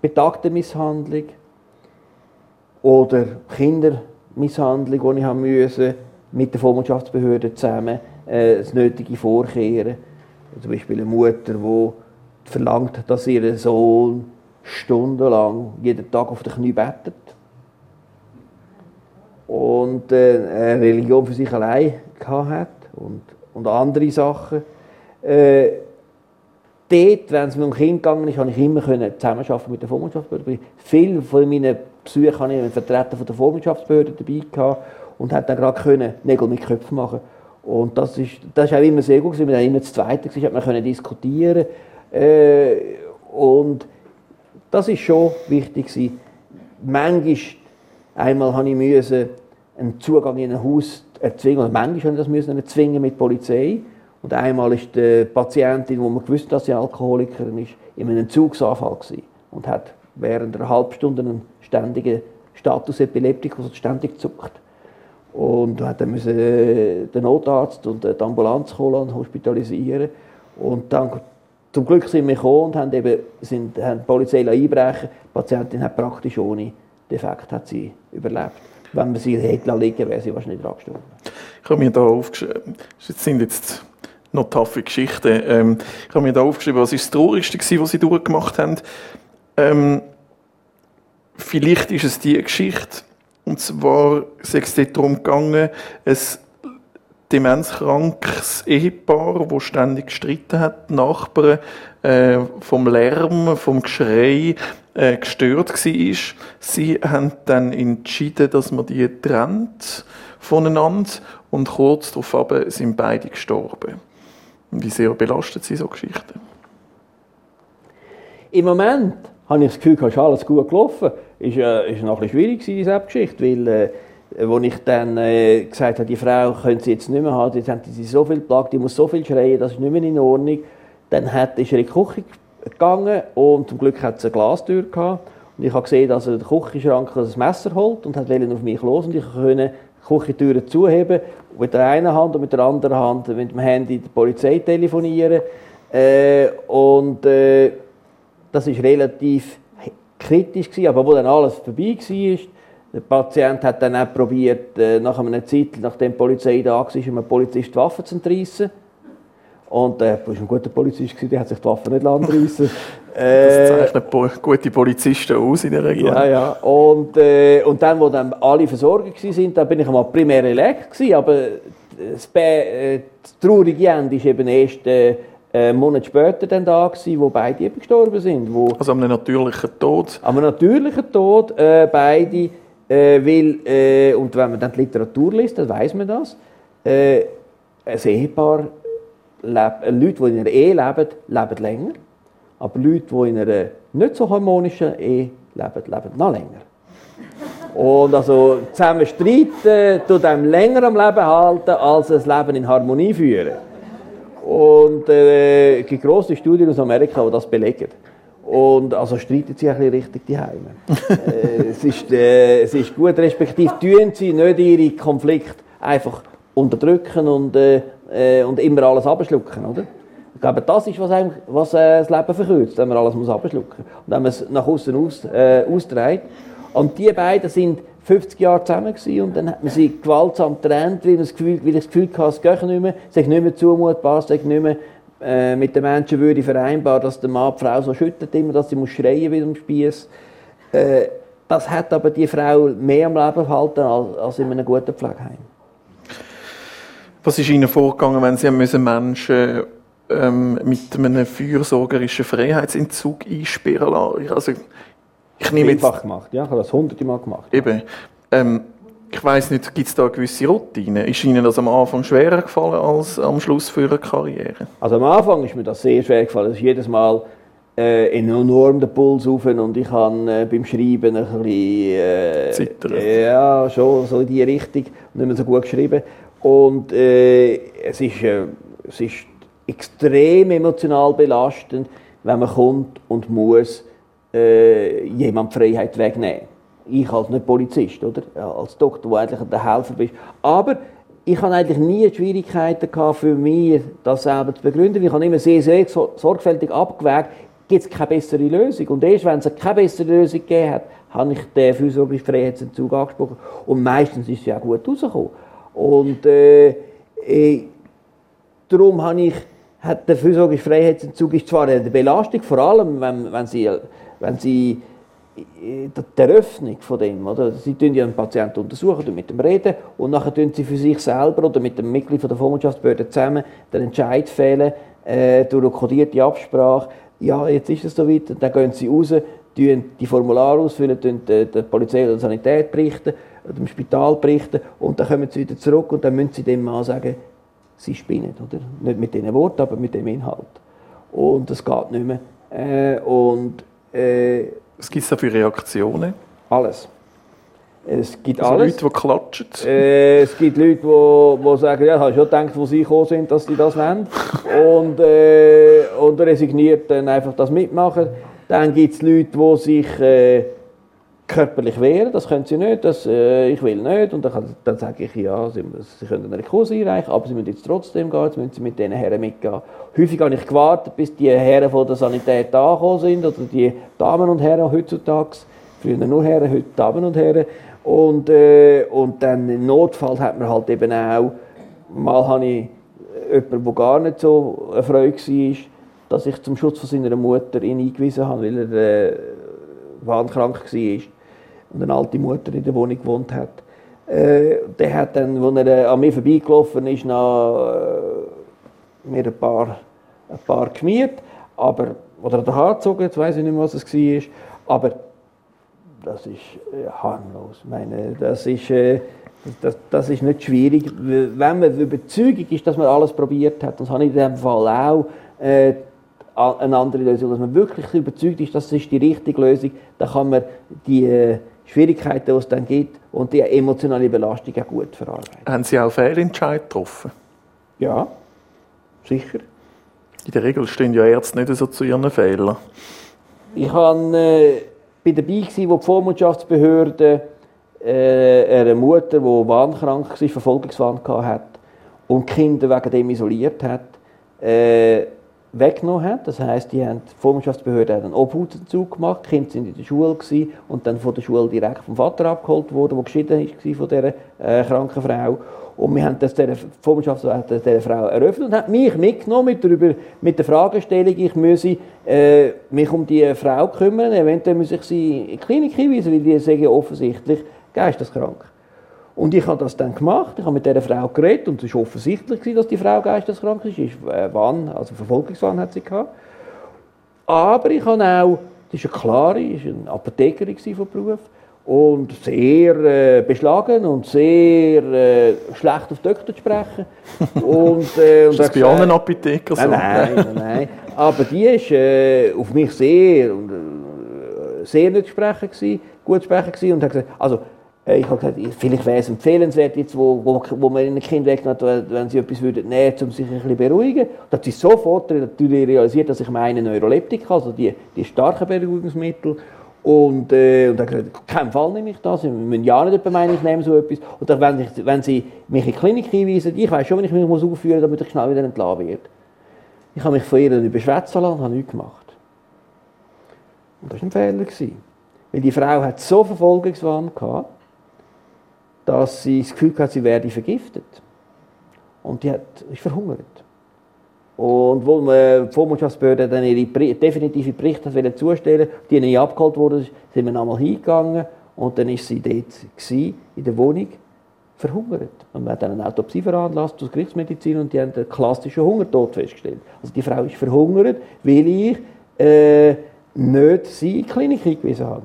betagte Misshandlung oder Kindermisshandlung, die ich musste, mit der Vormundschaftsbehörde zusammen äh, das nötige vorkehren. Zum Beispiel eine Mutter, die verlangt, dass ihr Sohn stundenlang jeden Tag auf den Knie betet und äh, eine Religion für sich allein hat und, und andere Sachen. Äh, dort, wenn es mir um Kind gegangen ist, habe ich immer zusammenarbeiten mit der Vormundschaftsbehörde. Viele von meinen Besuchen hatte ich einen Vertreter von der Vormundschaftsbehörde dabei gehabt und hat dann gerade Nägel mit Köpfen machen. Und das ist, das ist auch immer sehr gut, wir haben immer das Zweite gewesen, hat man können diskutieren. Äh, und das ist schon wichtig gewesen. Manchmal, einmal habe ich müssen einen Zugang in ein Haus erzwingen, oder manchmal habe ich das müssen erzwingen mit Polizei. Und einmal ist die Patientin, wo man gewusst dass sie Alkoholikerin ist, in einem Entzugsanfall gewesen und hat während einer halben Stunde einen ständigen Status Epileptikus ständig zuckt. Und dann müssen äh, den Notarzt und die Ambulanz holen und hospitalisieren. Und dann, zum Glück sind wir gekommen und haben, eben, sind, haben die Polizei einbrechen Die Patientin hat praktisch ohne Defekt hat sie überlebt. Wenn man sie hätte liegen wäre sie wahrscheinlich dran gestorben. Ich habe mir da aufgeschrieben, das sind jetzt noch taffe Geschichten. Ähm, ich habe mir da aufgeschrieben, was ist das Traurigste was sie durchgemacht haben. Ähm, vielleicht ist es die Geschichte, und zwar ist es darum gegangen, ein demenzkrankes Ehepaar, das ständig gestritten hat, die Nachbarn, äh, vom Lärm, vom Geschrei äh, gestört war. Sie haben dann entschieden, dass man die trennt voneinander und kurz darauf sind beide gestorben. Wie sehr belastet Sie so Geschichten? Im Moment habe ich das Gefühl, ist alles gut gelaufen. War äh, noch ein bisschen schwierig, diese Geschichte, weil äh, als ich dann äh, gesagt habe, die Frau können Sie jetzt nicht mehr haben, jetzt haben sie so viel plagt, die muss so viel schreien, das ist nicht mehr in Ordnung. Dann hat, ist er in die Küche gegangen und zum Glück hat es eine Glastür gehabt. Und ich habe gesehen, dass er den Küchenschrank das Messer holt und hat auf mich los und ich konnte die Küchentüren zuheben mit der einen Hand und mit der anderen Hand mit dem Handy die Polizei telefonieren. Äh, und äh, das ist relativ kritisch gewesen, aber wo dann alles vorbei war, der Patient hat dann auch probiert, äh, nach einer Zeit, nachdem die Polizei da war, einem Polizist die Waffe zu entreissen. Und er äh, war ein guter Polizist, der hat sich die Waffe nicht entreissen Das zeichnet gute Polizisten aus in der Region. Ja, ja. Und, äh, und dann, wo dann alle versorgt waren, da bin ich einmal primär elekt aber das, äh, das traurige Ende ist eben erst äh, einen Monat später dann da gewesen, wo beide eben gestorben sind. Wo also einem natürlichen Tod? Einem natürlichen Tod, äh, beide, äh, weil, äh, und wenn man dann die Literatur liest, dann weiß man das, äh, ein Ehepaar, lebt, äh, Leute, die in einer Ehe leben, leben länger, aber Leute, die in einer nicht so harmonischen Ehe leben, leben noch länger. Und also zusammen streiten tut einem länger am Leben halten, als das Leben in Harmonie führen. Und äh, es gibt grosse Studien aus Amerika, die das belegen. Und also streiten sie ein bisschen richtig die Heime. äh, es, ist, äh, es ist gut, respektive tun sie nicht ihre Konflikte einfach unterdrücken und, äh, äh, und immer alles abschlucken, oder? Ich glaube, das ist, was, einem, was äh, das Leben verkürzt, wenn man alles muss abschlucken muss. Und wenn man es nach außen aus, äh, austrägt. Und die beiden sind 50 Jahre zusammen gewesen, und dann hat man sie gewaltsam getrennt, weil, das Gefühl, weil ich das Gefühl hatte, es geht nicht mehr, es ist nicht mehr zumutbar, es ist nicht mehr äh, mit der Menschenwürde vereinbar, dass der Mann die Frau so schüttet, immer, dass sie muss schreien wie am Spieß. Äh, das hat aber die Frau mehr am Leben gehalten als, als in einem guten Pflegeheim. Was ist Ihnen vorgegangen, wenn Sie müssen Menschen ähm, mit einem fürsorgerischen Freiheitsentzug einsperren lassen? Also, Ich nehme jetzt, gemacht, ja. Ich habe das hunderte Mal gemacht. eben, ähm, ich weiss nicht, gibt es da eine gewisse Routine? Ist Ihnen das am Anfang schwerer gefallen als am Schluss für Ihre Karriere? Also am Anfang ist mir das sehr schwer gefallen. Es ist jedes Mal äh, enorm der Puls auf und ich habe äh, beim Schreiben ein bisschen... Äh, Zittern. Ja, schon so in die Richtung. Nicht mehr so gut geschrieben. Und äh, es, ist, äh, es ist extrem emotional belastend, wenn man kommt und muss äh, jemand Freiheit wegnehmen. Ich als nicht Polizist, oder? Als Doktor, der eigentlich der Helfer bist. Aber ich hatte eigentlich nie Schwierigkeiten gehabt, für mich, das selber zu begründen. Ich habe immer sehr, sehr so- sorgfältig abgewägt, gibt es keine bessere Lösung. Und erst wenn es keine bessere Lösung gegeben hat, habe ich den fürsorglichen Freiheitsentzug angesprochen. Und meistens ist es ja gut rausgekommen. Und äh, äh, darum habe ich, hat der fürsorgliche Freiheitsentzug ist zwar eine Belastung, vor allem wenn, wenn sie, wenn sie äh, die Eröffnung von dem, oder? Sie tun ja einen Patienten untersuchen, tun mit dem reden und nachher tun sie für sich selber oder mit dem Mitglied von der Vormundschaftsbehörde zusammen den Entscheid fällen äh, durch eine kodierte Absprache. Ja, jetzt ist es soweit, und dann gehen sie raus, tun die Formulare ausfüllen, tun der, der Polizei oder der Sanität berichten, dem Spital berichten und dann kommen sie wieder zurück und dann müssen sie dem Mann sagen, sie spinnen, oder? Nicht mit diesen Worten, aber mit dem Inhalt. Und das geht nicht mehr. Äh, und äh, Was gibt es da für Reaktionen? alles. Es gibt Also alles. Leute, die klatschen? Äh, es gibt Leute, die, die sagen, ja, ich habe schon gedacht, wo sie gekommen sind, dass sie das wollen. Und, äh, und resigniert dann einfach das mitmachen. Dann gibt es Leute, die sich äh, körperlich wehren, das können sie nicht, das, äh, ich will nicht. Und dann, dann sage ich, ja, sie, sie können einen Rekurs einreichen, aber sie müssen jetzt trotzdem gehen, jetzt müssen sie mit diesen Herren mitgehen. Häufig habe ich gewartet, bis die Herren von der Sanität angekommen sind, oder die Damen und Herren heutzutage, früher nur Herren, heute Damen und Herren. Und, äh, und dann im Notfall hat man halt eben auch, mal habe ich jemanden, der gar nicht so erfreut war, dass ich zum Schutz von seiner Mutter ihn eingewiesen habe, weil er äh, wahnkrank war und eine alte Mutter in der Wohnung gewohnt hat. Äh, der hat dann, als er äh, an mir vorbeigelaufen ist, noch äh, mir ein paar, ein paar geschmiert, aber, oder an den Haar gezogen, jetzt weiß ich nicht mehr, was es war, aber das ist äh, harmlos. Ich meine, das ist, äh, das, das ist nicht schwierig. Wenn man überzeugt ist, dass man alles probiert hat, das habe ich in diesem Fall auch, äh, eine andere Lösung, dass man wirklich überzeugt ist, das ist die richtige Lösung, dann kann man die äh, Schwierigkeiten, die es dann gibt, und die emotionale Belastung auch gut verarbeiten. Haben Sie auch Fehlentscheid getroffen? Ja, sicher. In der Regel stehen ja Ärzte nicht so zu ihren Fehlern. Ich war äh, bin dabei, gewesen, wo die Vormundschaftsbehörde äh, eine Mutter, die wahnkrank war, Verfolgungswahn hatte und Kinder wegen dem isoliert hat, äh, weggenommen hat. Das heisst, die haben, die Vormundschaftsbehörde hat einen Obhutsentzug gemacht, die Kinder sind in der Schule gewesen, und dann von der Schule direkt vom Vater abgeholt worden, der geschieden war von dieser äh, kranken Frau. Und wir haben das der Vormundschaftsbehörde dieser Frau eröffnet und hat mich mitgenommen mit der, über- mit der Fragestellung, ich müsse äh, mich um die Frau kümmern, eventuell muss ich sie in die Klinik hinweisen, weil die sagen offensichtlich geisteskrank. Und ich habe das dann gemacht, ich habe mit dieser Frau geredet und es war offensichtlich, dass die Frau geisteskrank ist. ist äh, Wahn, also Verfolgungswahn hat sie gehabt. Aber ich habe auch, das ist eine klare, ist eine Apothekerin von Beruf und sehr äh, beschlagen und sehr äh, schlecht auf Doktor zu sprechen. und, äh, und Ist das bei allen Apothekern so? Nein, nein, nein. Aber die war äh, auf mich sehr, äh, sehr nicht zu sprechen, gewesen, gut zu sprechen gewesen und hat gesagt, also, ich habe gesagt, vielleicht wäre es empfehlenswert, jetzt, wo, wo, wo man ein Kind wegnimmt, wenn sie etwas würden nehmen, um sich ein bisschen beruhigen. Da hat sie sofort natürlich realisiert, dass ich meine Neuroleptika, also die, die starken Beruhigungsmittel, und, äh, und hat gesagt, keinen Fall nehme ich das. Wir müssen ja nicht meinen, ich nehme so etwas. Und dann, wenn, ich, wenn sie mich in die Klinik hinweisen, ich weiß schon, wenn ich mich muss aufführen muss, damit ich schnell wieder entlassen werde. Ich habe mich von ihr überschwätzen lassen und habe nichts gemacht. Und das war ein Fehler. Weil die Frau hat so Verfolgungswahn gehabt, dass sie das Gefühl hatte, sie werde vergiftet. Und die hat, verhungert. Und wo die Vormundschaftsbehörde dann ihre definitive Berichte hat zustellen die nicht abgeholt wurden, sind wir nochmal hingegangen und dann ist sie dort gewesen, in der Wohnung verhungert. Und man hat dann eine Autopsie veranlasst aus Gerichtsmedizin und die haben einen klassischen Hungertod festgestellt. Also die Frau ist verhungert, weil ich äh, nicht sie in die Klinik hingewiesen habe.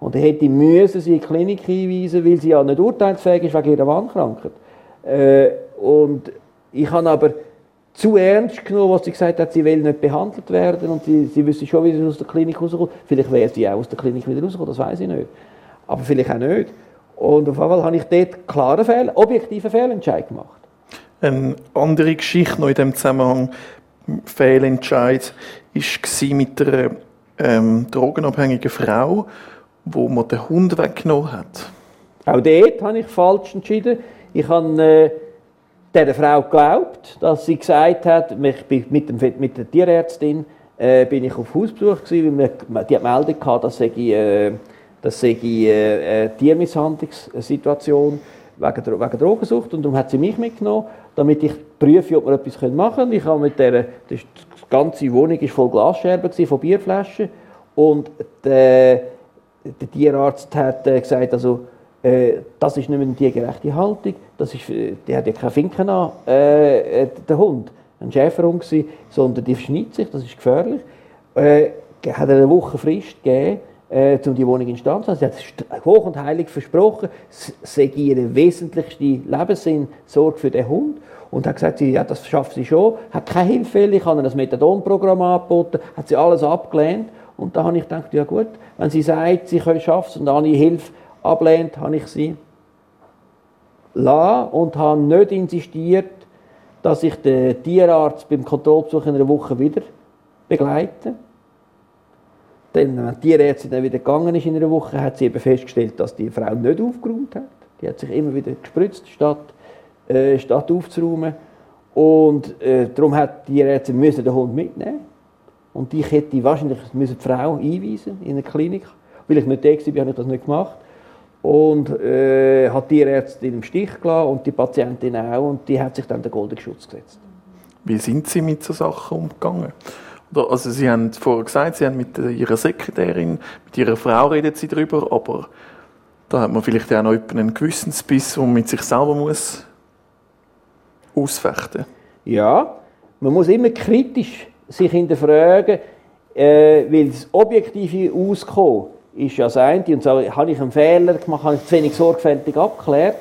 Und er hätte müssen sie in die Klinik einweisen, weil sie ja nicht urteilsfähig ist wegen ihrer Wandkrankheit. Äh, und ich habe aber zu ernst genommen, was sie gesagt hat, sie will nicht behandelt werden und sie, sie wüsste schon, wie sie aus der Klinik rauskommt. Vielleicht wäre sie auch aus der Klinik wieder rausgekommen, das weiß ich nicht. Aber vielleicht auch nicht. Und auf jeden Fall habe ich dort klare Fehler, objektive Fehlentscheid gemacht. Eine andere Geschichte noch in diesem Zusammenhang, Fehlentscheid, war mit einer ähm, drogenabhängigen Frau, wo man den Hund weggenommen hat. Auch dort habe ich falsch entschieden. Ich habe äh, dieser Frau geglaubt, dass sie gesagt hat, ich bin mit, dem, mit der Tierärztin äh, bin ich auf Hausbesuch gewesen, weil wir, die hat gemeldet gehabt, dass ich, äh, dass ich äh, Tiermisshandlungssituation wegen, wegen Drogensucht und darum hat sie mich mitgenommen, damit ich prüfe, ob wir etwas machen können. Ich habe mit der, die ganze Wohnung war voll Glasscherben von Bierflaschen und der, der Tierarzt hat äh, gesagt, also äh, das ist nicht mehr eine tiergerechte Haltung, das ist, der hat ja keine Finken an, äh, äh der Hund, ein Schäferhund gewesen, sondern die verschneit sich, das ist gefährlich. Äh, hat eine Woche Frist gegeben, äh, um die Wohnung instand zu setzen. Sie hat hoch und heilig versprochen, es sei ihre wesentlichste Lebenssinn, Sorge für den Hund. Und hat gesagt, ja, das schafft sie schon, hat keine Hilfefälle, ich habe ihr das Methadonprogramm angeboten, hat sie alles abgelehnt. Und da habe ich gedacht, ja gut, wenn sie sagt, sie können schaffen und alle Hilfe ablehnt, habe ich sie la und habe nicht insistiert, dass ich den Tierarzt beim Kontrollbesuch in einer Woche wieder begleite. Denn wenn die Tierärztin dann wieder gegangen ist in einer Woche, hat sie eben festgestellt, dass die Frau nicht aufgeräumt hat. Die hat sich immer wieder gespritzt, statt, äh, statt aufzuräumen. Und äh, darum hat die Tierärztin müssen den Hund mitnehmen Und ich hätte wahrscheinlich müssen die Frau einweisen in eine Klinik. Weil ich nicht da war, habe ich das nicht gemacht und äh, hat die Tierärztin im Stich gelassen und die Patientin auch und die hat sich dann den goldenen Schutz gesetzt. Wie sind Sie mit so Sachen umgegangen? Also Sie haben vorher gesagt, Sie haben mit Ihrer Sekretärin, mit Ihrer Frau reden Sie darüber, aber da hat man vielleicht auch noch einen Gewissensbiss, den man mit sich selber muss ausfechten Ja, man muss immer kritisch sich hinterfragen, äh, weil das objektive Auskommen ist ja das eine. Und so habe ich einen Fehler gemacht, habe ich zu wenig sorgfältig abgeklärt.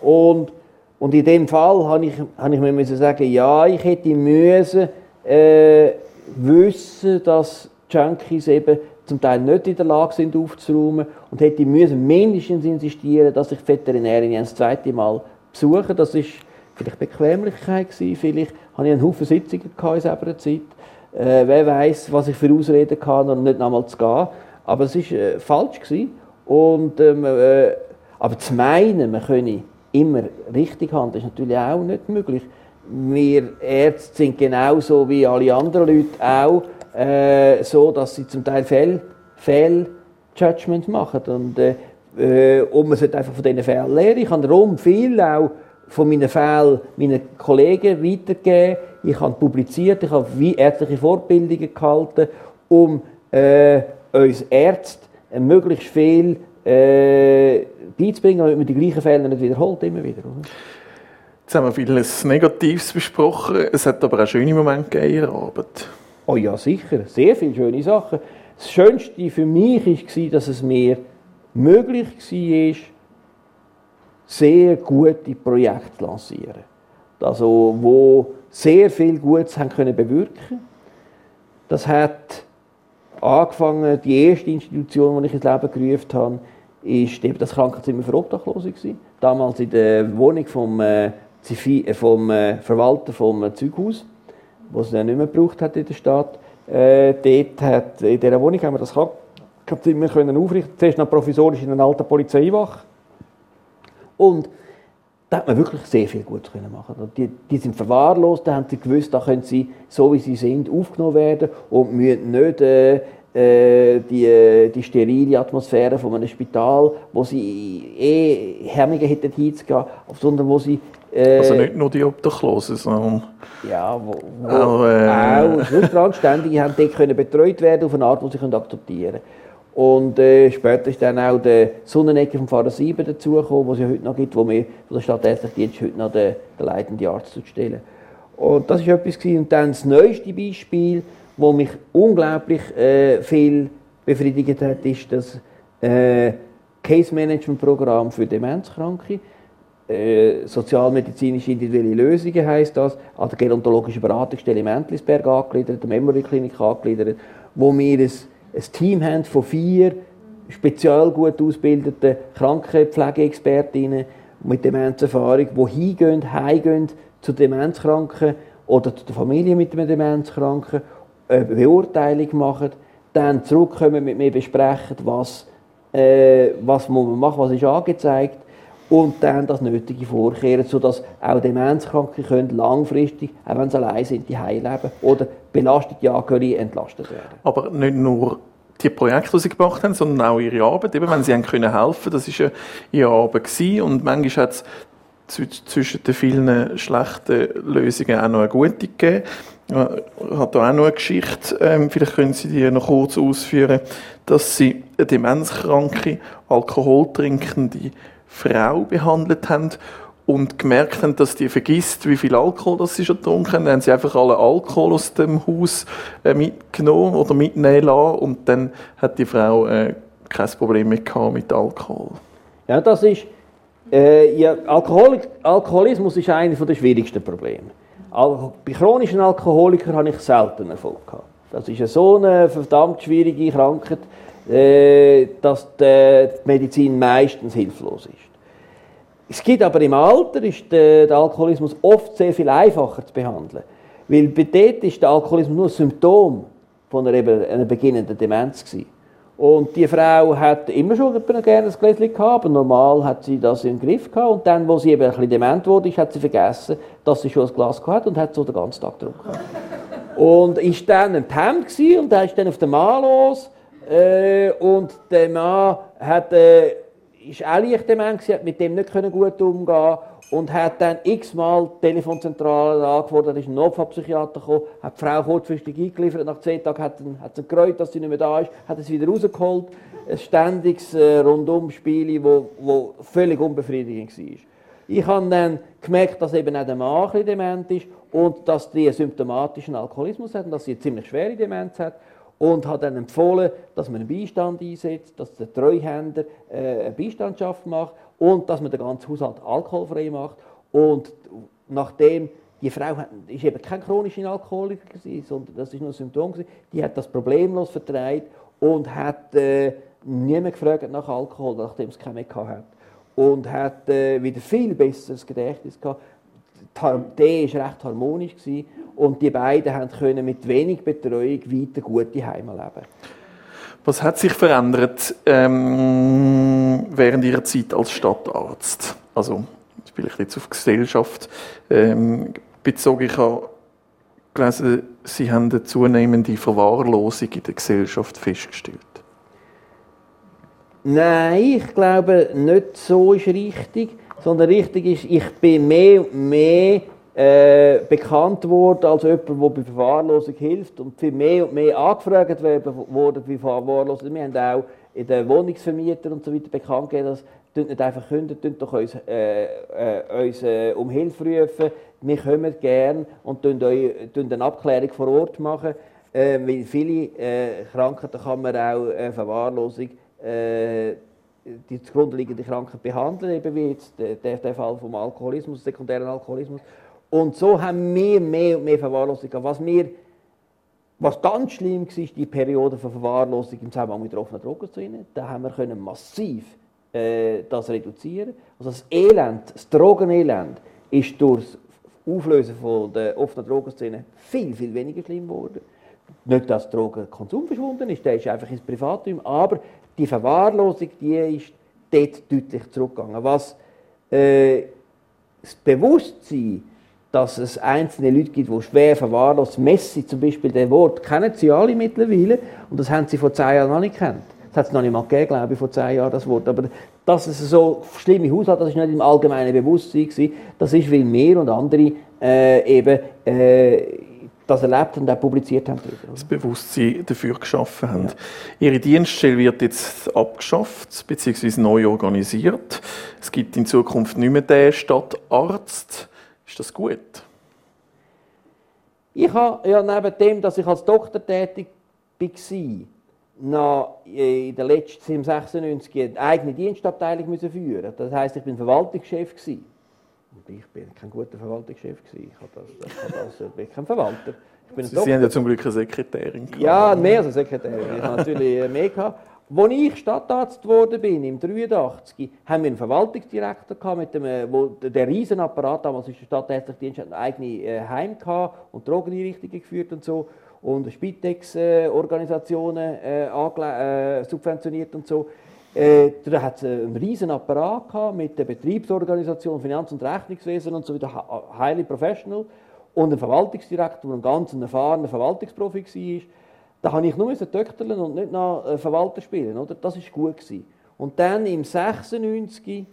Und, und in dem Fall habe ich, habe ich mir müssen sagen, ja, ich hätte müssen äh, wissen, dass Junkies eben zum Teil nicht in der Lage sind aufzuräumen und hätte müssen mindestens insistieren, dass ich die Veterinärin ein zweites Mal besuche. Das ist vielleicht Bequemlichkeit vielleicht habe ich einen Haufen Sitzungen in selber Zeit. Äh, wer weiß, was ich für Ausreden kann, um nicht nochmal zu gehen. Aber es war äh, falsch. Gewesen. Und, ähm, äh, aber zu meinen, man könne immer richtig handeln, ist natürlich auch nicht möglich. Wir Ärzte sind genauso wie alle anderen Leute auch äh, so, dass sie zum Teil Fehl, Fehljudgments machen. Und, äh, äh, und man sollte einfach von diesen Fällen lernen. Ich habe darum viel auch von meinen Fällen meinen Kollegen weitergegeben. Ich habe publiziert, ich habe ärztliche Fortbildungen gehalten, um äh, uns Ärzte möglichst viel äh, beizubringen, damit man die gleichen Fehler nicht wiederholt, immer wieder. Oder? Jetzt haben wir vieles Negatives besprochen, es hat aber auch schöne Momente gegeben in Ihrer Arbeit. Oh ja, sicher, sehr viele schöne Sachen. Das Schönste für mich war, dass es mir möglich war, sehr gute Projekte zu lancieren. Also, wo sehr viel Gutes haben können bewirken Das hat angefangen, die erste Institution, die ich ins Leben gerufen habe, eben das Krankenzimmer für Obdachlose gewesen. Damals in der Wohnung vom, äh, äh vom äh, Verwalter vom äh, Zeughaus, wo es dann nicht mehr gebraucht hat in der Stadt. Äh, dort hat, in dieser Wohnung haben wir das Krankenzimmer können aufrichten. Zuerst noch provisorisch in einer alten Polizeiwache. Und da hat man wirklich sehr viel gut können machen. Die, die sind verwahrlost, da haben sie gewusst, da können sie, so wie sie sind, aufgenommen werden und müssen nicht äh, äh die, die sterile Atmosphäre von einem Spital, wo sie eh Hemmungen hätten hinzugehen, sondern wo sie... Äh, also nicht nur die Obdachlosen, sondern... Ja, wo, wo auch, äh, auch Rückständige haben dort können betreut werden auf eine Art, die sie akzeptieren können. Und äh, später ist dann auch der Sonnenecke vom Pfarrer Sieben dazugekommen, was es ja heute noch gibt, wo wir von der Stadtärztlichen Dienst heute noch den, den leitenden Arzt stellen. Und das war etwas. Gewesen. Und dann das neueste Beispiel, das mich unglaublich äh, viel befriedigt hat, ist, dass äh, Case Management Programm für Demenzkranke, äh, sozialmedizinische individuelle Lösungen heißt das, an der gerontologischen Beratungsstelle im Entlisberg angegliedert, der Memory Klinik angegliedert, wo wir ein, ein Team haben von vier speziell gut ausgebildeten Krankenpflegeexpertinnen mit Demenzerfahrung, die hingehen, heimgehen zu Demenzkranken oder zu der Familie mit einem Demenzkranken, eine Beurteilung machen, dann zurückkommen mit mir besprechen, was, äh, was muss man machen, was ist angezeigt und dann das Nötige vorkehren, sodass auch Demenzkranke können langfristig, auch wenn sie allein sind, die leben oder belastete Angehörige entlastet werden. Aber nicht nur die Projekte, die sie gemacht haben, sondern auch ihre Arbeit, eben, wenn sie haben können helfen das war ja ihre Arbeit und manchmal hat es zwischen den vielen schlechten Lösungen auch noch eine gute gegeben. Habe da auch noch eine Geschichte, ähm, vielleicht können Sie die noch kurz ausführen, dass Sie eine demenzkranke, alkoholtrinkende Frau behandelt haben und gemerkt haben, dass die vergisst, wie viel Alkohol das sie schon getrunken haben, dann haben sie einfach alle Alkohol aus dem Haus äh, mitgenommen oder mitnehmen lassen und dann hat die Frau äh, kein Problem mehr mit Alkohol. Ja, das ist, äh, ja, Alkohol, Alkoholismus ist eines der schwierigsten Probleme. bei chronischen Alkoholikern habe ich selten Erfolg gehabt. Das ist so eine verdammt schwierige Krankheit, äh, dass die Medizin meistens hilflos ist. Es gibt aber im Alter ist der, der Alkoholismus oft sehr viel einfacher zu behandeln, weil bei dort ist der Alkoholismus nur ein Symptom von einer, einer beginnenden Demenz gewesen. Und die Frau hat immer schon gerne ein Gläschen gehabt, aber normal hat sie das im Griff gehabt. Und dann, wo sie eben ein bisschen dement wurde, hat sie vergessen, dass sie schon ein Glas gehabt und hat so den ganzen Tag getrunken. und ist dann ein Hemd und da ist dann auf den Mann los äh, und der Mann hat, äh, ist auch leicht dement, hat mit dem nicht gut umgehen und hat dann x-mal die Telefonzentrale angefordert, ist ein Notfallpsychiater gekommen, hat die Frau kurzfristig eingeliefert, nach zehn Tagen hat, sie hat gereut, dass sie nicht mehr da ist, hat es wieder rausgeholt. Ein ständiges äh, Rundumspiel, wo, wo völlig unbefriedigend war. Ich habe dann gemerkt, dass eben auch der Mann dement ist und dass die symptomatischen Alkoholismus hat und dass sie eine ziemlich schwere Demenz hat und hat dann empfohlen, dass man einen Beistand einsetzt, dass der Treuhänder äh, eine Beistandschaft macht und dass man den ganzen Haushalt alkoholfrei macht. Und nachdem die Frau ist eben kein chronischer Alkoholiker gewesen, sondern das ist nur ein Symptom gewesen, die hat das problemlos vertreibt und hat äh, niemand gefragt nach Alkohol, nachdem es keinen mehr hat und hat äh, wieder viel besseres Gedächtnis gehabt. Der war recht harmonisch gewesen und die beiden haben können mit wenig Betreuung weiter gute Heime leben. Was hat sich verändert ähm, während Ihrer Zeit als Stadtarzt? Also vielleicht jetzt auf Gesellschaft ähm, bezogen. Ich habe gelesen, Sie haben eine zunehmende Verwahrlosung in der Gesellschaft festgestellt. Nein, ich glaube nicht so ist richtig, sondern richtig ist, ich bin mehr und mehr äh, bekannt worden als jemand, der bei Verwahrlosung hilft und viel mehr und mehr angefragt wurde bei Verwahrlosung. Wir haben auch in den Wohnungsvermietern und so weiter bekannt gegeben, dass tut nicht einfach künden, tut doch uns, äh, äh, uns äh, um Hilfe rufen. Wir kommen gerne und tun, eine Abklärung vor Ort machen. Äh, weil viele äh, Krankheiten kann man auch Verwahrlosung die zugrunde Krankheit behandeln, eben wie jetzt der, der Fall vom Alkoholismus, sekundären Alkoholismus. Und so haben wir mehr und mehr Verwahrlosung Was, wir, was ganz schlimm war, die Periode von Verwahrlosung im Zusammenhang mit offenen Drogenszenen. Da haben wir können massiv äh, das reduzieren. Also das Elend, das Drogenelend ist durch das Auflösen von der offenen Drogenszene viel, viel weniger schlimm geworden. Nicht, dass Drogenkonsum verschwunden ist, der ist einfach ins Privatum, aber die Verwahrlosung, die ist dort deutlich zurückgegangen. Was äh, das Bewusstsein dass es einzelne Leute gibt, die schwer verwahrlost, Messi zum Beispiel, der Wort, kennen sie alle mittlerweile und das haben sie vor zehn Jahren noch nicht gekannt. Das hat es noch nicht mal gegeben, glaube ich, vor zehn Jahren, das Wort. Aber dass es so schlimme Haushalte, das ist nicht im allgemeinen Bewusstsein. Das ist, weil wir und andere äh, eben äh, das erlebt und auch publiziert haben. Das Bewusstsein dafür geschaffen haben. Ja. Ihre Dienststelle wird jetzt abgeschafft bzw. neu organisiert. Es gibt in Zukunft nicht mehr den Stadtarzt. Ist das gut? Ich habe ja neben dem, dass ich als Doktor tätig war, noch in der letzten, im 96 eine eigene Dienstabteilung müssen führen. Das heisst, ich bin Verwaltungschef gewesen. Und ich bin kein guter Verwaltungschef gewesen. Ich, habe das, ich, habe das, ich bin kein Verwalter. Sie, Sie haben ja zum Glück eine Sekretärin gehabt. Ja, mehr als eine Sekretärin. Ich habe natürlich mehr gehabt. Als ich Stadtarzt geworden bin, im 83, haben wir einen Verwaltungsdirektor gehabt, mit dem, äh, wo der Riesenapparat, damals ist der Stadtärztliche Dienst, hat ein eigenes äh, Heim gehabt und Drogeneinrichtungen geführt und so und Spitex-Organisationen äh, äh, subventioniert und so. Äh, da hat es einen riesen Apparat gehabt mit der Betriebsorganisation, Finanz- und Rechnungswesen und so wieder highly professional und ein Verwaltungsdirektor, der ein ganz erfahrener Verwaltungsprofi war. Da habe ich nur töchterlen und nicht noch Verwalter spielen, oder? Das war gut gewesen. Und dann im 96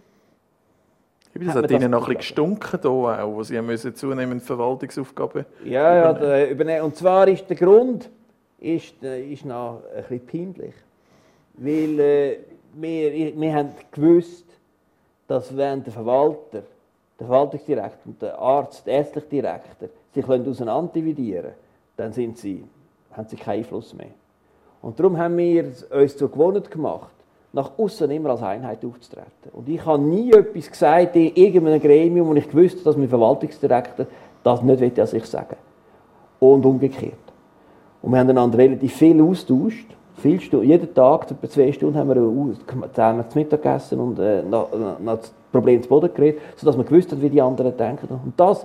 das hat, hat Ihnen noch ein bisschen gestunken, hier auch, wo Sie müssen zunehmend Verwaltungsaufgaben Ja, ja der, übernehmen. Und zwar ist der Grund ist, äh, ist noch ein bisschen peinlich. Weil äh, wir, wir haben gewusst, dass wenn der Verwalter, der Verwaltungsdirektor und der Arzt, der ärztliche Direktor sich auseinander dividieren dann sind sie, haben sie keinen Einfluss mehr. Und darum haben wir uns zur Gewohnheit gemacht, nach außen immer als Einheit aufzutreten. Und ich habe nie etwas gesagt in irgendeinem Gremium, wo ich gewusst habe, dass mein Verwaltungsdirektor das nicht will, dass ich sage. Und umgekehrt. Und wir haben einander relativ viel austauscht. Viel Stunden, jeden Tag, zwei Stunden, haben wir zusammen zu Mittag gegessen und äh, nach, nach das Problem zu Boden geredet, sodass wir gewusst haben, wie die anderen denken. Und das,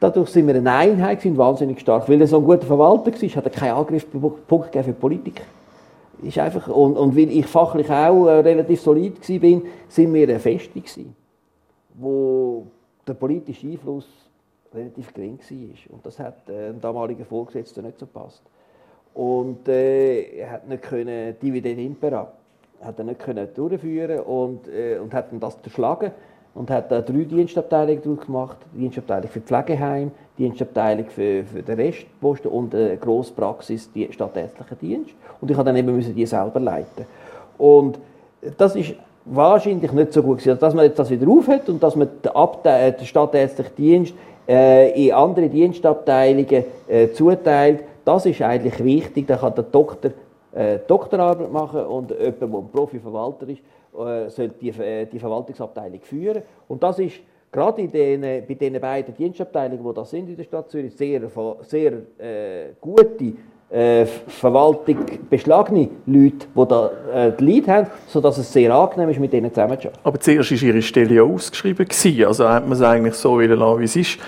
dadurch sind wir eine Einheit sind wahnsinnig stark. Weil er so ein guter Verwalter war, hat er keinen Angriffspunkt für Politik ist einfach, und, und weil ich fachlich auch äh, relativ solid war, sind wir eine Feste gewesen, wo der politische Einfluss relativ gering war. Und das hat äh, dem damaligen Vorgesetzten nicht so gepasst. Und äh, er hat nicht können Dividend impera, hat er nicht können durchführen und, äh, und hat dann das zerschlagen und hat da drei Dienstabteilungen draus gemacht. Die Dienstabteilung für Pflegeheim, die Dienstabteilung für, für den Restposten und eine grosse Praxis, die stadtärztliche Dienst. Und ich habe dann eben müssen die selber leiten. Und das ist wahrscheinlich nicht so gut gewesen. Also, dass man jetzt das wieder aufhört und dass man den, Abte den stadtärztlichen Dienst äh, in andere Dienstabteilungen äh, zuteilt, das ist eigentlich wichtig. Da kann der Doktor äh, Doktorarbeit machen und jemand, der ein Profi-Verwalter ist, äh, soll die, äh, die Verwaltungsabteilung führen. Und das ist gerade in den, bei den beiden Dienstabteilungen, die das sind in der Stadt Zürich, sehr, sehr äh, gute äh, Verwaltung beschlagene Leute, die da äh, die Lead haben, sodass es sehr angenehm ist, mit ihnen zusammenzuarbeiten. Aber zuerst war Ihre Stelle ja ausgeschrieben. Also hat man es eigentlich so lassen, wie es ist.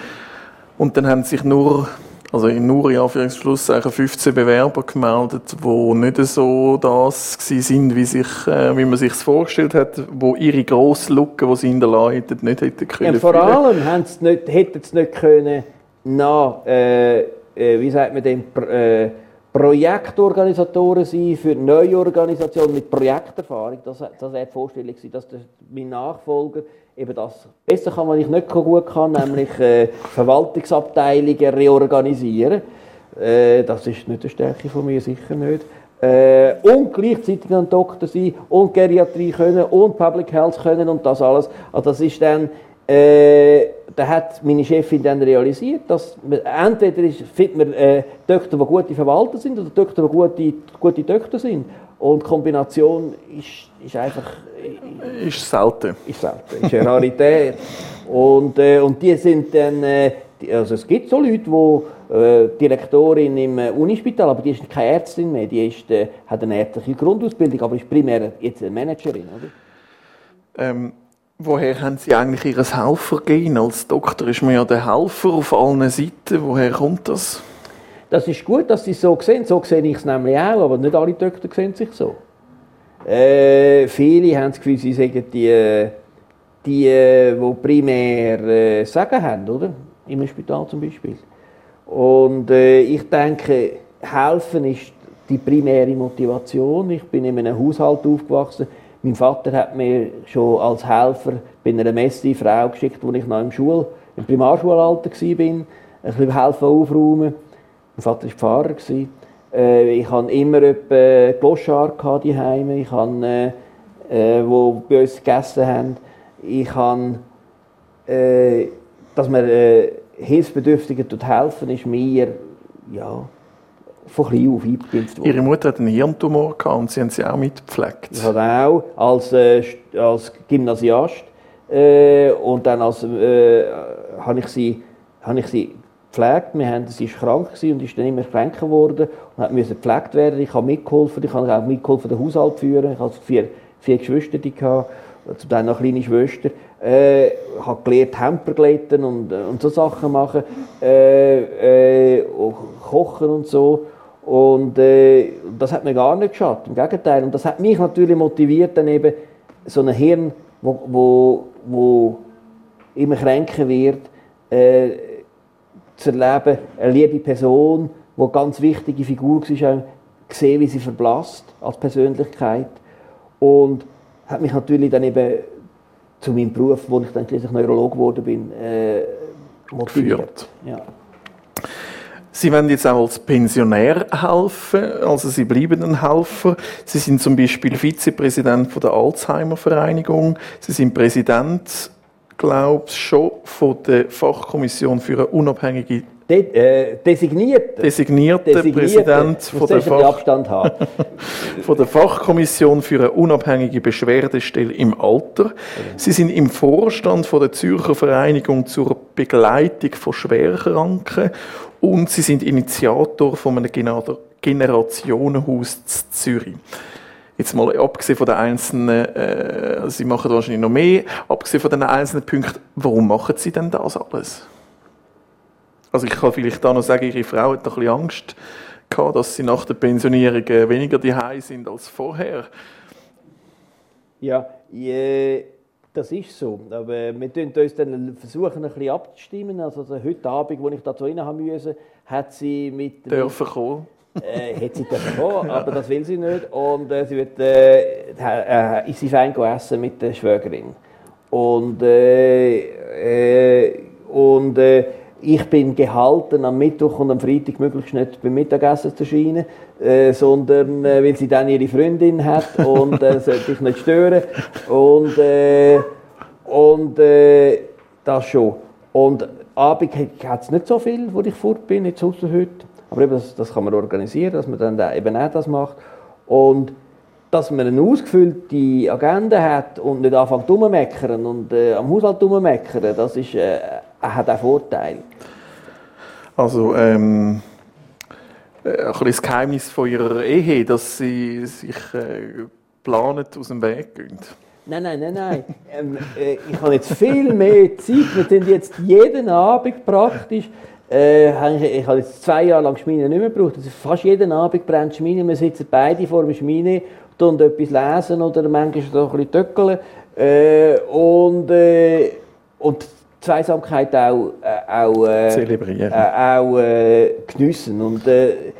Und dann haben sich nur also in nur in Anführungsschlusszeichen 15 Bewerber gemeldet, die nicht so das sind, wie, sich, äh, wie man sich vorgestellt hat, wo ihre grosse Lücke, die sie in der Leitung nicht hätten können. Ja, vor allem hätten sie nicht können nach, äh, äh, wie sagt man dem, äh, Projektorganisatoren sein für neue Organisationen mit Projekterfahrung. Das, das wäre die Vorstellung gewesen, dass der, mein Nachfolger eben das besser kann, was ich nicht gut kann, nämlich äh, Verwaltungsabteilungen reorganisieren. Äh, das ist nicht eine Stärke von mir, sicher nicht. Äh, und gleichzeitig ein Doktor sein und Geriatrie können und Public Health können und das alles. Also das ist dann äh, da hat meine Chefin dann realisiert, dass man, entweder ist, findet man äh, Töchter, die gute Verwalter sind, oder Töchter, die gute, gute Töchter sind. Und die Kombination ist, ist einfach... Äh, ist selten. Ist selten, ist eine Rarität. und, äh, und die sind dann... Äh, also es gibt so Leute, die äh, Direktorin im äh, Unispital, aber die ist keine Ärztin mehr, die ist, hat eine ärztliche Grundausbildung, aber ist primär jetzt eine Managerin, oder? Ähm Woher haben Sie eigentlich Ihr Helfergehen? Als Doktor ist man ja der Helfer auf allen Seiten. Woher kommt das? Das ist gut, dass Sie es so sehen. So sehe ich es nämlich auch, aber nicht alle Doktor sehen sich so. Äh, viele haben das Gefühl, sie sagen die, die, die primär äh, Sagen haben, oder? Im Spital zum Beispiel. Und äh, ich denke, helfen ist die primäre Motivation. Ich bin in einem Haushalt aufgewachsen, mein Vater hat mir schon als Helfer bei einer Messe Frau geschickt, als ich noch im, Schul im Primarschulalter war, ein bisschen helfen aufräumen. Mein Vater war Pfarrer. Äh, ich hatte immer etwa Gloschar die Heime. Ich hatte, äh, wo bei uns gegessen haben. Ich habe, äh, dass man äh, Hilfsbedürftigen helfen, ist mir ja, von klein auf eingeimpft worden. Ihre Mutter hat einen Hirntumor gehabt und Sie haben sie auch mitgepflegt. Ich habe auch als, äh, als Gymnasiast äh, und dann als, äh, habe ich sie, habe ich sie gepflegt. Wir haben, sie war krank und ist dann immer kränker geworden und hat müssen gepflegt werden. Ich habe mitgeholfen, ich habe auch mitgeholfen, den Haushalt führen. Ich hatte vier, vier Geschwister, die hatte, zum Teil noch kleine Schwester. Äh, habe gelernt, Hemper glätten und, und so Sachen machen, äh, äh, kochen und so. Und äh, das hat mir gar nicht geschadet, im Gegenteil. Und das hat mich natürlich motiviert, dann eben so ein Hirn, wo, wo, wo immer kränker wird, äh, zu erleben, eine liebe Person, die eine ganz wichtige Figur war, gesehen, wie sie verblasst als Persönlichkeit. Und hat mich natürlich dann eben zu meinem Beruf, wo ich dann schließlich Neurolog geworden bin, äh, motiviert. Ja. Sie werden jetzt auch als Pensionär helfen, also Sie bleiben ein Helfer. Sie sind zum Beispiel Vizepräsident von der Alzheimer Vereinigung. Sie sind Präsident, glaube ich, schon von der Fachkommission für eine unabhängige De äh, designierte, designierte, designierte Präsident von der, Fach von der, Fachkommission für eine unabhängige Beschwerdestelle im Alter. Sie sind im Vorstand von der Zürcher Vereinigung zur Begleitung von Schwerkranken und Sie sind Initiator von einem Generationenhaus in Zürich. Jetzt mal abgesehen von den einzelnen, äh, Sie machen wahrscheinlich noch mehr, abgesehen von den einzelnen Punkten, warum machen Sie denn das alles? Also ich kann vielleicht da noch sagen, Ihre Frau hat noch ein bisschen Angst gehabt, dass Sie nach der Pensionierung äh, weniger die sind als vorher. Ja, je, das ist so. Aber wir versuchen uns dann versuchen, ein bisschen abzustimmen. Also, also heute Abend, als ich da rein haben musste, hat sie mit... Dürfen kommen. Äh, hätte sie dürfen kommen, aber das will sie nicht. Und äh, sie wird, äh, äh, ist sie fein essen mit der Schwägerin. Und, äh, äh, und äh, ich bin gehalten, am Mittwoch und am Freitag möglichst nicht beim Mittagessen zu erscheinen, äh, sondern äh, weil sie dann ihre Freundin hat und äh, sollte ich nicht stören. Und, äh, und äh, das schon. Und Abend hat es nicht so viel, wo ich fort bin, jetzt außer heute. Aber eben das, das kann man organisieren, dass man dann eben auch das macht. Und dass man eine ausgefüllte Agenda hat und nicht anfängt rummeckern und äh, am Haushalt rummeckern, das ist, äh, hat auch Vorteile. Also, ähm, äh, ein das Geheimnis von Ihrer Ehe, dass Sie sich äh, planen, aus dem Weg gehen? Nein, nein, nein, nein. ähm, äh, ich habe jetzt viel mehr Zeit. Wir sind jetzt jeden Abend praktisch. Äh, ich habe jetzt zwei Jahre lang Schmine nicht mehr gebraucht. Also fast jeden Abend brennt Schmine. Wir sitzen beide vor der Schmine und etwas lesen oder manchmal so ein bisschen töckeln. Äh, und, äh, und Zweisamkeit auch, äh, auch, äh. Äh, auch äh, geniessen. Und äh,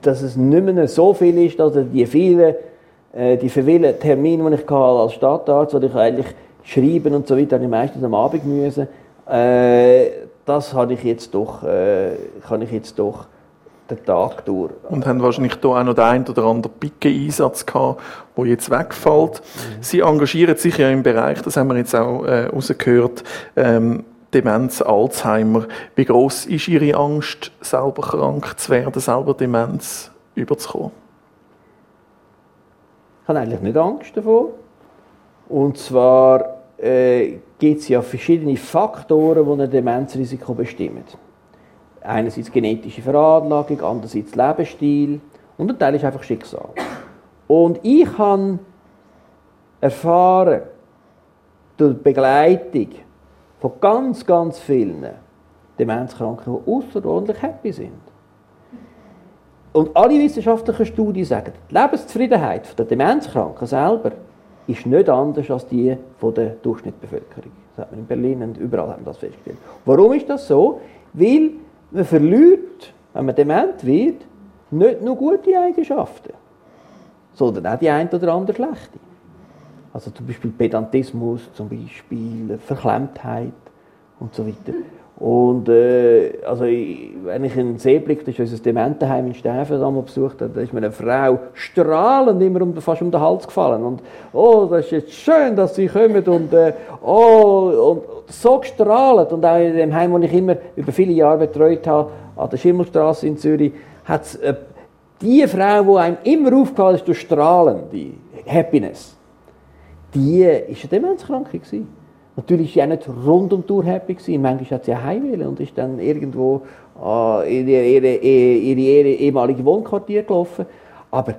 dass es nicht mehr so viel ist, dass die vielen, äh, die vielen Termine, die ich als Stadtarzt, oder ich eigentlich schreiben und so weiter, habe ich meistens am Abend müssen. Das habe ich jetzt doch, kann ich jetzt doch den Tag durch. Und haben wahrscheinlich hier auch noch den einen oder anderen Picke-Einsatz gehabt, der jetzt wegfällt. Mhm. Sie engagieren sich ja im Bereich, das haben wir jetzt auch äh, rausgehört, ähm, Demenz, Alzheimer. Wie groß ist Ihre Angst, selber krank zu werden, selber Demenz überzukommen? Ich habe eigentlich nicht Angst davor. Und zwar äh, gibt es ja verschiedene Faktoren, die ein Demenzrisiko bestimmen einerseits genetische Veranlagung, andererseits Lebensstil und ein Teil ist einfach Schicksal. Und ich habe erfahren, durch die Begleitung von ganz, ganz vielen Demenzkranken, die außerordentlich happy sind. Und alle wissenschaftlichen Studien sagen, die Lebenszufriedenheit der Demenzkranken selber ist nicht anders als die von der Durchschnittsbevölkerung. Das hat man in Berlin und überall haben das festgestellt. Warum ist das so? Weil man verliert, wenn man dement wird, nicht nur gute Eigenschaften, sondern auch die ein oder andere schlechte. Also zum Beispiel Pedantismus, zum Beispiel Verklemmtheit und so weiter. Und äh, also ich, wenn ich in den See blicke, das ist unser Dementenheim in Stäfen besucht, da ist mir eine Frau strahlend immer um, fast um den Hals gefallen. Und oh, das ist jetzt schön, dass Sie kommen und äh, oh, und so gestrahlt. Und auch in dem Heim, das ich immer über viele Jahre betreut habe, an der Schimmelstraße in Zürich, hat es äh, die Frau, die einem immer aufgefallen ist durch strahlende Happiness, die war eine Demenzkranke. Gewesen. Natürlich war sie auch nicht rund um die Tour happy. Manchmal hat sie auch heimwählen und ist dann irgendwo äh, in ihre, ihre, ihre ehemalige Wohnquartier gelaufen. Aber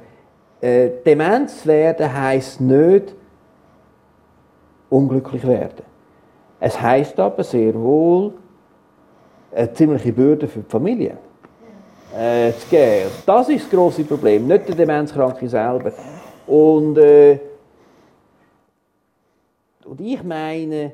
äh, Demenz werden heisst nicht unglücklich werden. Es heisst aber sehr wohl eine ziemliche Bürde für die Familie äh, zu geben. Das ist das grosse Problem, nicht der Demenzkranke selber. Und, äh, und ich meine,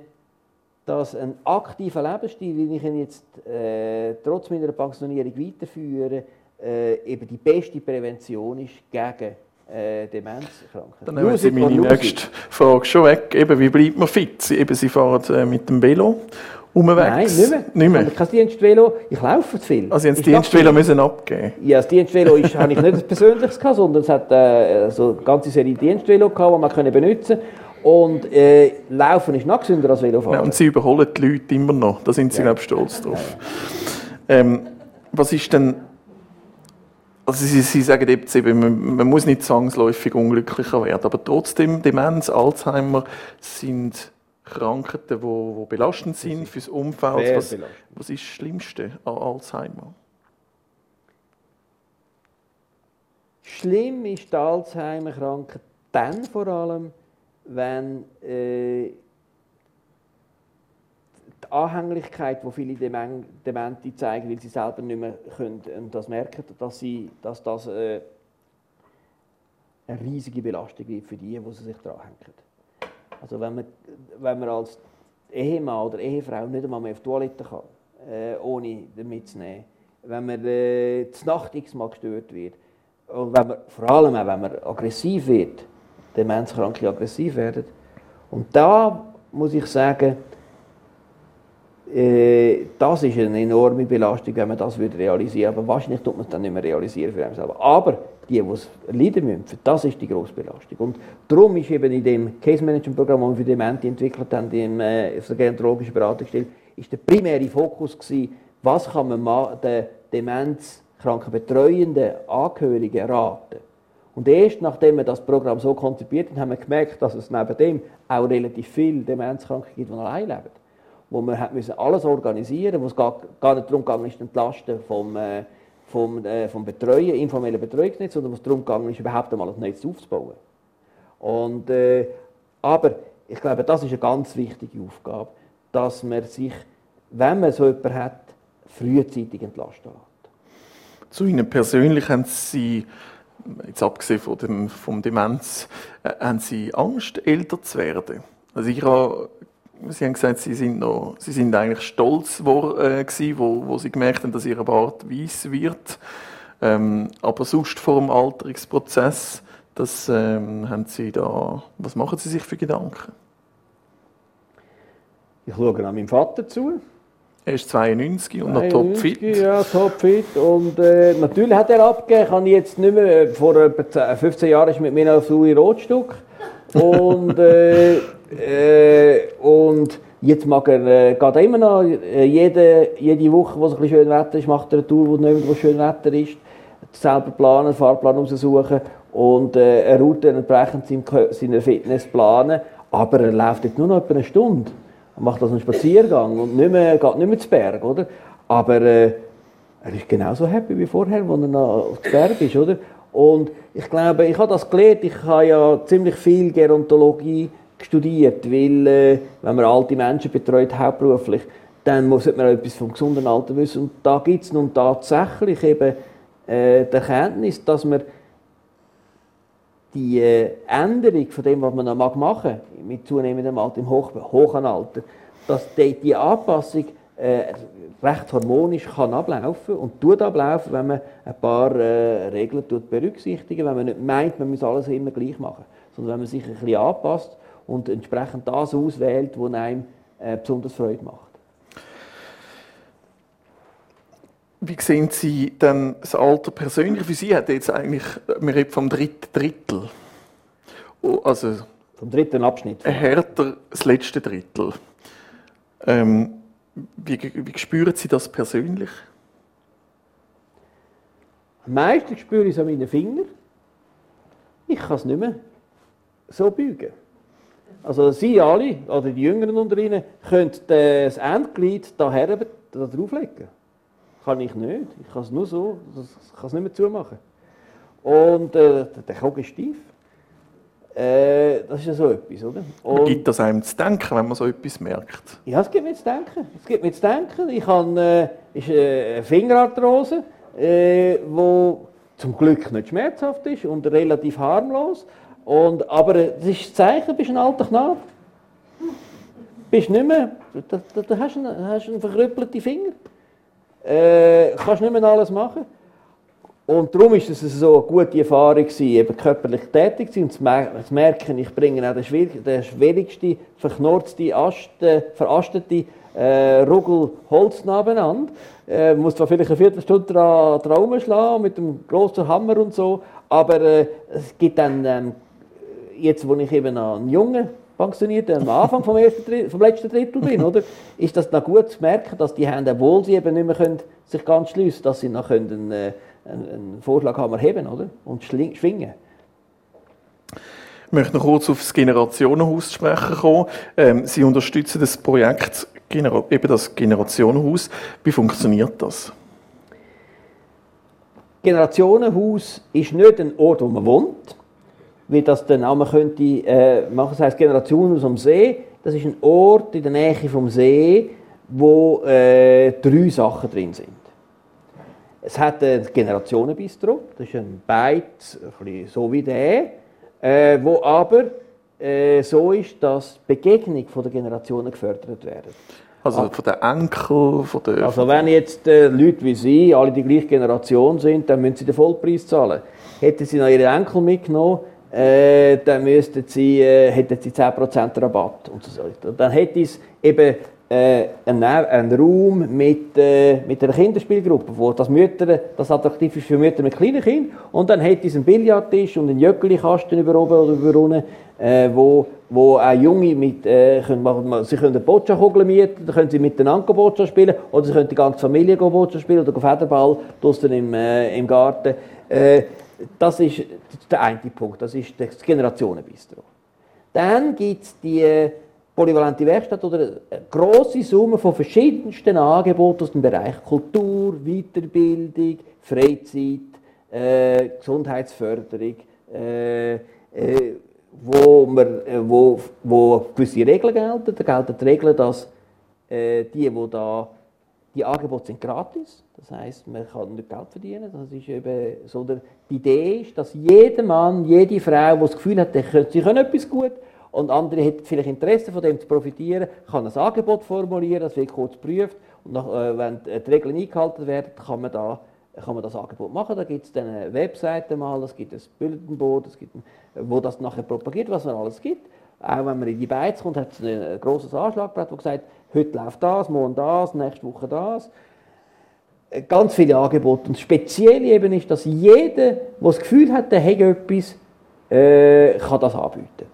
dass ein aktiver Lebensstil, wie ich ihn jetzt äh, trotz meiner Pensionierung weiterführe, äh, eben die beste Prävention ist gegen äh, Demenzkrankheiten. Dann haben Sie meine nächste Frage schon weg. Eben, wie bleibt man fit? Sie, eben, Sie fahren äh, mit dem Velo umweg. Nein, nicht mehr. Nicht mehr. Ich habe Dienstvelo. Ich laufe zu viel. Also Sie haben das Dienstvelo müssen abgeben Ja, das Dienstvelo ist, habe ich nicht ein persönliches gehabt, sondern es hat äh, so eine ganze Serie Dienstvelo gehabt, die man können benutzen und äh, Laufen ist noch gesünder als Velofahren. Ja, und Sie überholen die Leute immer noch. Da sind Sie, ja. glaube ich, stolz drauf. Ähm, was ist denn also Sie, Sie sagen eben, man, man, muss nicht zwangsläufig unglücklicher werden, aber trotzdem Demenz, Alzheimer sind Krankheiten, die, die belastend sind fürs Umfeld. Was, was ist das Schlimmste an Alzheimer? Schlimm ist die Alzheimer-Krankheit dann vor allem, wenn äh, die Anhänglichkeit, die viele Demente zeigen, weil sie selber nicht mehr können und das merken, dass, sie, dass das äh, eine riesige Belastung wird für die, die sie sich daran hängen. Also wenn man, wenn man als Ehemann oder Ehefrau nicht einmal mehr auf die Toilette kann, äh, ohne mitzunehmen, wenn man äh, zur Nacht x-mal gestört wird und wenn man, vor allem auch, wenn man aggressiv wird, Demenzkranke aggressiv werden. Und da muss ich sagen, äh, das ist eine enorme Belastung, wenn man das realisieren würde. Aber wahrscheinlich tut man es dann nicht mehr realisieren für einen selber. Aber die, die es leiden müssen, das ist die grosse Belastung. Und darum ist eben in dem Case Management Programm, das wir für Demente entwickelt haben, im äh, gerontologischen Beratungsstelle, ist der primäre Fokus gewesen, was kann man den demenzkranken betreuenden Angehörigen raten. Und erst nachdem wir das Programm so konzipiert haben, haben wir gemerkt, dass es neben dem auch relativ viele Demenzkranke gibt, die allein leben wo hat müssen alles organisieren wo es gar, gar nicht darum ging, ist Entlasten vom, äh, vom, äh, vom Betreuen, informellen Betreuungsnetz, sondern wo es darum ging, ist überhaupt einmal ein Netz aufzubauen. Und, äh, aber ich glaube, das ist eine ganz wichtige Aufgabe, dass man sich, wenn man so jemanden hat, frühzeitig entlasten hat. Zu Ihnen persönlich haben Sie, jetzt abgesehen von dem, vom Demenz, äh, haben Sie Angst, älter zu werden? Also ich habe Sie haben gesagt, Sie sind, noch, Sie sind eigentlich stolz, wo, äh, gewesen, wo, wo Sie gemerkt haben, dass Ihr Bart weiß wird. Ähm, aber sonst vor dem Alterungsprozess, das ähm, haben Sie da, was machen Sie sich für Gedanken? Ich schaue an meinem Vater zu. Er ist 92 und 92, noch topfit. Ja, topfit. Und äh, natürlich hat er abgegeben. Ich habe jetzt nicht mehr, vor etwa 15 Jahren ist mit mir auf Louis Rotstuck. Und äh, äh, und jetzt mag er, äh, geht er immer noch, äh, jede, jede Woche, wo es ein bisschen schön Wetter ist, macht er eine Tour, wo nicht wo schön Wetter ist, selber planen, Fahrplan raussuchen und äh, eine Route entsprechend seiner Fitness planen. Aber er läuft jetzt nur noch etwa eine Stunde und macht also einen Spaziergang und nicht mehr, geht nicht mehr zu Berg, oder? Aber äh, er ist genauso happy wie vorher, als er noch auf Berg ist, oder? Und ich glaube, ich habe das gelernt, ich habe ja ziemlich viel Gerontologie studiert, weil äh, wenn man alte Menschen betreut, hauptberuflich, dann muss man etwas vom gesunden Alter wissen. Und da gibt es nun tatsächlich eben äh, die Erkenntnis, dass man die äh, Änderung von dem, was man noch machen mag, mit zunehmendem Alter, im hoch, hohen Alter, dass die, die Anpassung äh, recht harmonisch kann ablaufen und tut ablaufen, wenn man ein paar äh, Regeln tut berücksichtigen, wenn man nicht meint, man muss alles immer gleich machen, sondern wenn man sich ein bisschen anpasst und entsprechend das auswählt, was einem äh, besonders Freude macht. Wie sehen Sie denn das Alter persönlich? Für Sie hat jetzt eigentlich, wir reden vom dritten Drittel. Also vom dritten Abschnitt. Härter das letzte Drittel. Ähm, wie, wie spüren Sie das persönlich? Am meisten spüre ich es an meinen Fingern. Ich kann es nicht mehr so beugen. Also Sie alle, oder die Jüngeren unter Ihnen, können das Endglied da drauflegen. Kann ich nicht. Ich kann es nur so, ich kann es nicht mehr zumachen. Und äh, der Kogel ist steif. Äh, das ist ja so etwas, oder? Und, gibt das einem zu denken, wenn man so etwas merkt? Ja, es gibt mir zu denken. Es gibt mir zu denken. Ich habe äh, ist, äh, eine Fingerarthrose, äh, wo zum Glück nicht schmerzhaft ist und relativ harmlos. Und, aber äh, das ist das Zeichen, du bist ein alter Knabe. Du bist nicht mehr, du, du, du hast, einen, hast einen verkrüppelten Finger. Äh, kannst nicht mehr alles machen. Und darum war es so eine gute Erfahrung, eben körperlich tätig zu sein und zu merken, ich bringe auch den, schwierig, den schwierigsten, verknorzten, Asten, verasteten äh, Ruggel Holz nebeneinander. Äh, muss zwar vielleicht eine Viertelstunde dran, dran rumschlagen, mit einem grossen Hammer und so, aber äh, es gibt dann, ähm, jetzt wo ich eben ein Junge pensioniert, am Anfang vom, ersten, vom letzten Drittel bin, oder, ist das noch gut zu merken, dass die Hände, obwohl sie eben nicht mehr können, sich ganz schließen dass sie noch können, äh, einen Vorschlag haben heben oder? und schwingen. Ich möchte noch kurz auf das Generationenhaus sprechen kommen. Ähm, Sie unterstützen das Projekt, eben das Generationenhaus. Wie funktioniert das? Generationenhaus ist nicht ein Ort, wo man wohnt, wie das der Name könnte äh, machen. Das heißt Generationenhaus am See. Das ist ein Ort in der Nähe vom See, wo äh, drei Sachen drin sind. Es hat ein Generationenbistro, das ist ein Beiz, ein so wie der, äh, wo aber äh, so ist, dass die Begegnung der Generationen gefördert werden. Also von den Enkeln, von den... Also wenn jetzt äh, Leute wie Sie alle die gleiche Generation sind, dann müssen sie den Vollpreis zahlen. Hätten Sie noch Ihre Enkel mitgenommen, äh, dann müssten sie, äh, hätten sie 10% Rabatt und so. Dann hätte es eben äh, einen, einen Raum mit, äh, mit einer Kinderspielgruppe, wo das, Mütter, das attraktiv ist für Mütter mit kleinen Kindern. Und dann hat es einen Billardtisch und einen Jöckeli-Kasten über oben oder über unten, äh, wo, wo auch Junge mit, äh, können machen, sie können eine Boccia-Kugel mieten, dann können sie miteinander Boccia spielen, oder sie können die ganze Familie Boccia spielen oder Federball draußen im, äh, im Garten. Äh, das ist der eine Punkt, das ist das Generationenbistro. Dann gibt es die polyvalente Werkstatt oder eine grosse Summe von verschiedensten Angeboten aus dem Bereich Kultur, Weiterbildung, Freizeit, äh, Gesundheitsförderung, äh, äh, wo, wir, äh, wo, wo gewisse Regeln gelten. Da gelten die Regeln, dass äh, die, die da die Angebote sind gratis, das heißt, man kann nicht Geld verdienen. Das ist eben so der, die Idee ist, dass jeder Mann, jede Frau, die das Gefühl hat, sie können etwas gut, und andere hat vielleicht Interesse von dem zu profitieren, kann ein Angebot formulieren, das wird kurz geprüft und nach, äh, wenn die Regeln eingehalten werden, kann man, da, kann man das Angebot machen. Da gibt es dann eine Webseite mal, es gibt ein Bulletin es gibt wo das nachher propagiert, was es alles gibt. Auch wenn man in die Beiz kommt, hat es ein grosses Anschlagbrett, das sagt, heute läuft das, morgen das, nächste Woche das. Äh, ganz viele Angebote. Und speziell eben ist, dass jeder, der das Gefühl hat, der hat etwas, äh, kann das anbieten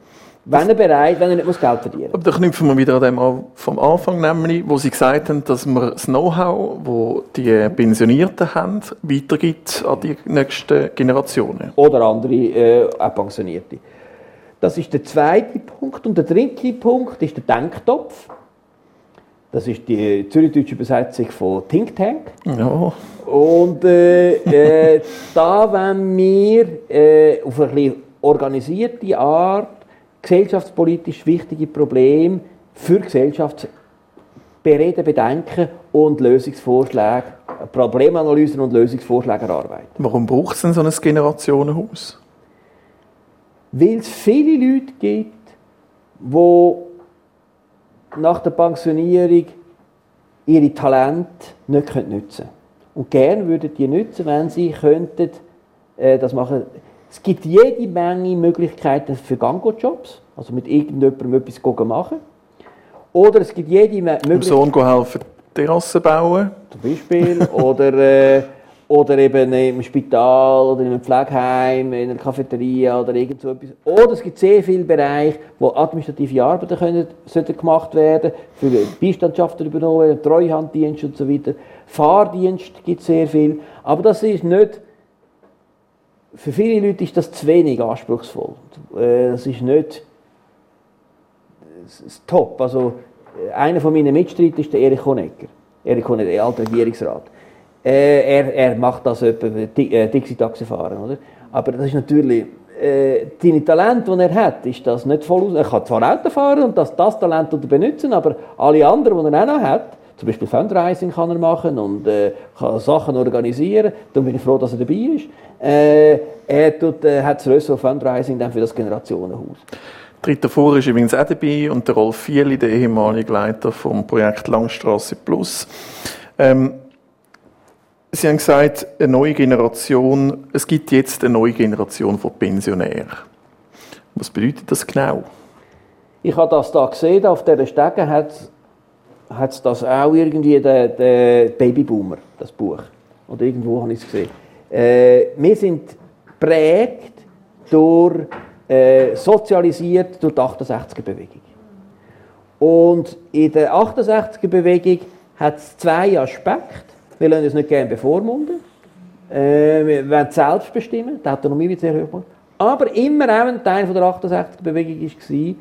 wenn er bereit, wenn er nicht muss Geld verdienen muss. Aber da knüpfen wir wieder an dem an, vom Anfang, nämlich, wo Sie gesagt haben, dass man das Know-how, das die Pensionierten haben, weitergibt an die nächsten Generationen. Oder andere, äh, auch Pensionierte. Das ist der zweite Punkt. Und der dritte Punkt ist der Denktopf. Das ist die zürichdeutsche Übersetzung von Think Tank. Ja. Und äh, äh, da wenn wir äh, auf eine organisierte Art gesellschaftspolitisch wichtige Probleme für die Gesellschaft bereden, bedenken und Lösungsvorschläge, Problemanalysen und Lösungsvorschläge erarbeiten. Warum braucht es denn so ein Generationenhaus? Weil es viele Leute gibt, die nach der Pensionierung ihre Talente nicht nutzen können. Und gerne würden die nutzen, wenn sie könnten, äh, das machen es gibt jede Menge Möglichkeiten für Gango-Jobs, also mit irgendjemandem etwas machen. Oder es gibt jede Möglichkeit... Dem Sohn helfen, Terrassen bauen. Zum Beispiel. oder, äh, oder eben im Spital oder in einem Pflegeheim, in einer Cafeteria oder irgend so etwas. Oder es gibt sehr viele Bereiche, wo administrative Arbeiten können, sollten gemacht werden, für Beistandschaften übernommen werden, Treuhanddienst und so weiter. Fahrdienst gibt es sehr viel. Aber das ist nicht für viele Leute ist das zu wenig anspruchsvoll. Äh, das ist nicht das top. Also, einer von meinen Mitstreitern ist der Erich Honecker. Erich Honecker, der alte Regierungsrat. Äh, er, er macht das etwa äh, Dixie-Taxi fahren, oder? Aber das ist natürlich, äh, seine Talent, die er hat, ist das nicht voll aus. Er kann zwar Auto fahren und das, das Talent benutzen, aber alle anderen, die er auch noch hat, zum Beispiel Fundraising kann er machen und äh, kann Sachen organisieren. Dann bin ich froh, dass er dabei ist. Äh, er tut, äh, hat das größere Fundraising dann für das Generationenhaus. Dritter vor ist übrigens auch dabei und der Rolf Fieli, der ehemalige Leiter vom Projekt Langstrasse Plus. Ähm, Sie haben gesagt, eine neue Generation, es gibt jetzt eine neue Generation von Pensionären. Was bedeutet das genau? Ich habe das da gesehen, auf dieser Stege hat es das auch irgendwie, der, der Babyboomer, das Buch. Oder irgendwo habe ich es gesehen. Äh, wir sind prägt durch, äh, sozialisiert durch die 68er-Bewegung. Und in der 68er-Bewegung hat es zwei Aspekte. Wir lassen uns nicht gerne bevormunden. Äh, wir wollen selbst bestimmen, die Autonomie wird sehr hoch. Aber immer auch ein Teil der 68er-Bewegung war, die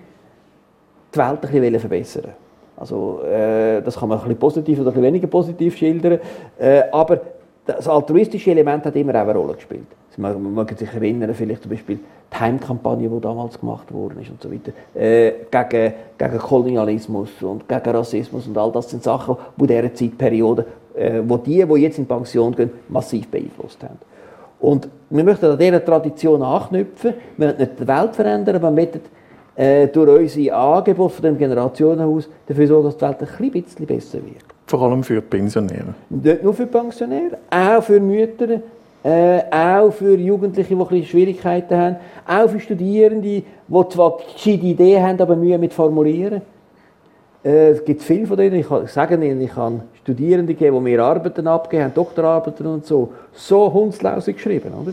Welt ein bisschen verbessern Also, äh, das kann man ein bisschen positiv oder ein bisschen weniger positiv schildern. Äh, aber das altruistische Element hat immer auch eine Rolle gespielt. Man mag sich erinnern, vielleicht zum Beispiel die Heimkampagne, die damals gemacht ist und so weiter, äh, gegen, gegen Kolonialismus und gegen Rassismus und all das sind Sachen, die in dieser Zeitperiode, äh, wo die, die jetzt in Pension gehen, massiv beeinflusst haben. Und wir möchten an dieser Tradition anknüpfen, wir möchten nicht die Welt verändern, aber wir möchten äh, durch unsere Angebote von dem Generationenhaus dafür sorgen, dass die Welt ein bisschen besser wird. Vor allem für Pensionäre? Nicht nur für Pensionäre, auch für Mütter, äh, auch für Jugendliche, die ein Schwierigkeiten haben, auch für Studierende, die zwar gescheite Ideen haben, aber Mühe mit Formulieren. Äh, es gibt viele von denen, ich sage Ihnen, ich habe Studierende gegeben, die mir Arbeiten abgegeben haben, Doktorarbeiten und so, so hundslausig geschrieben. Oder?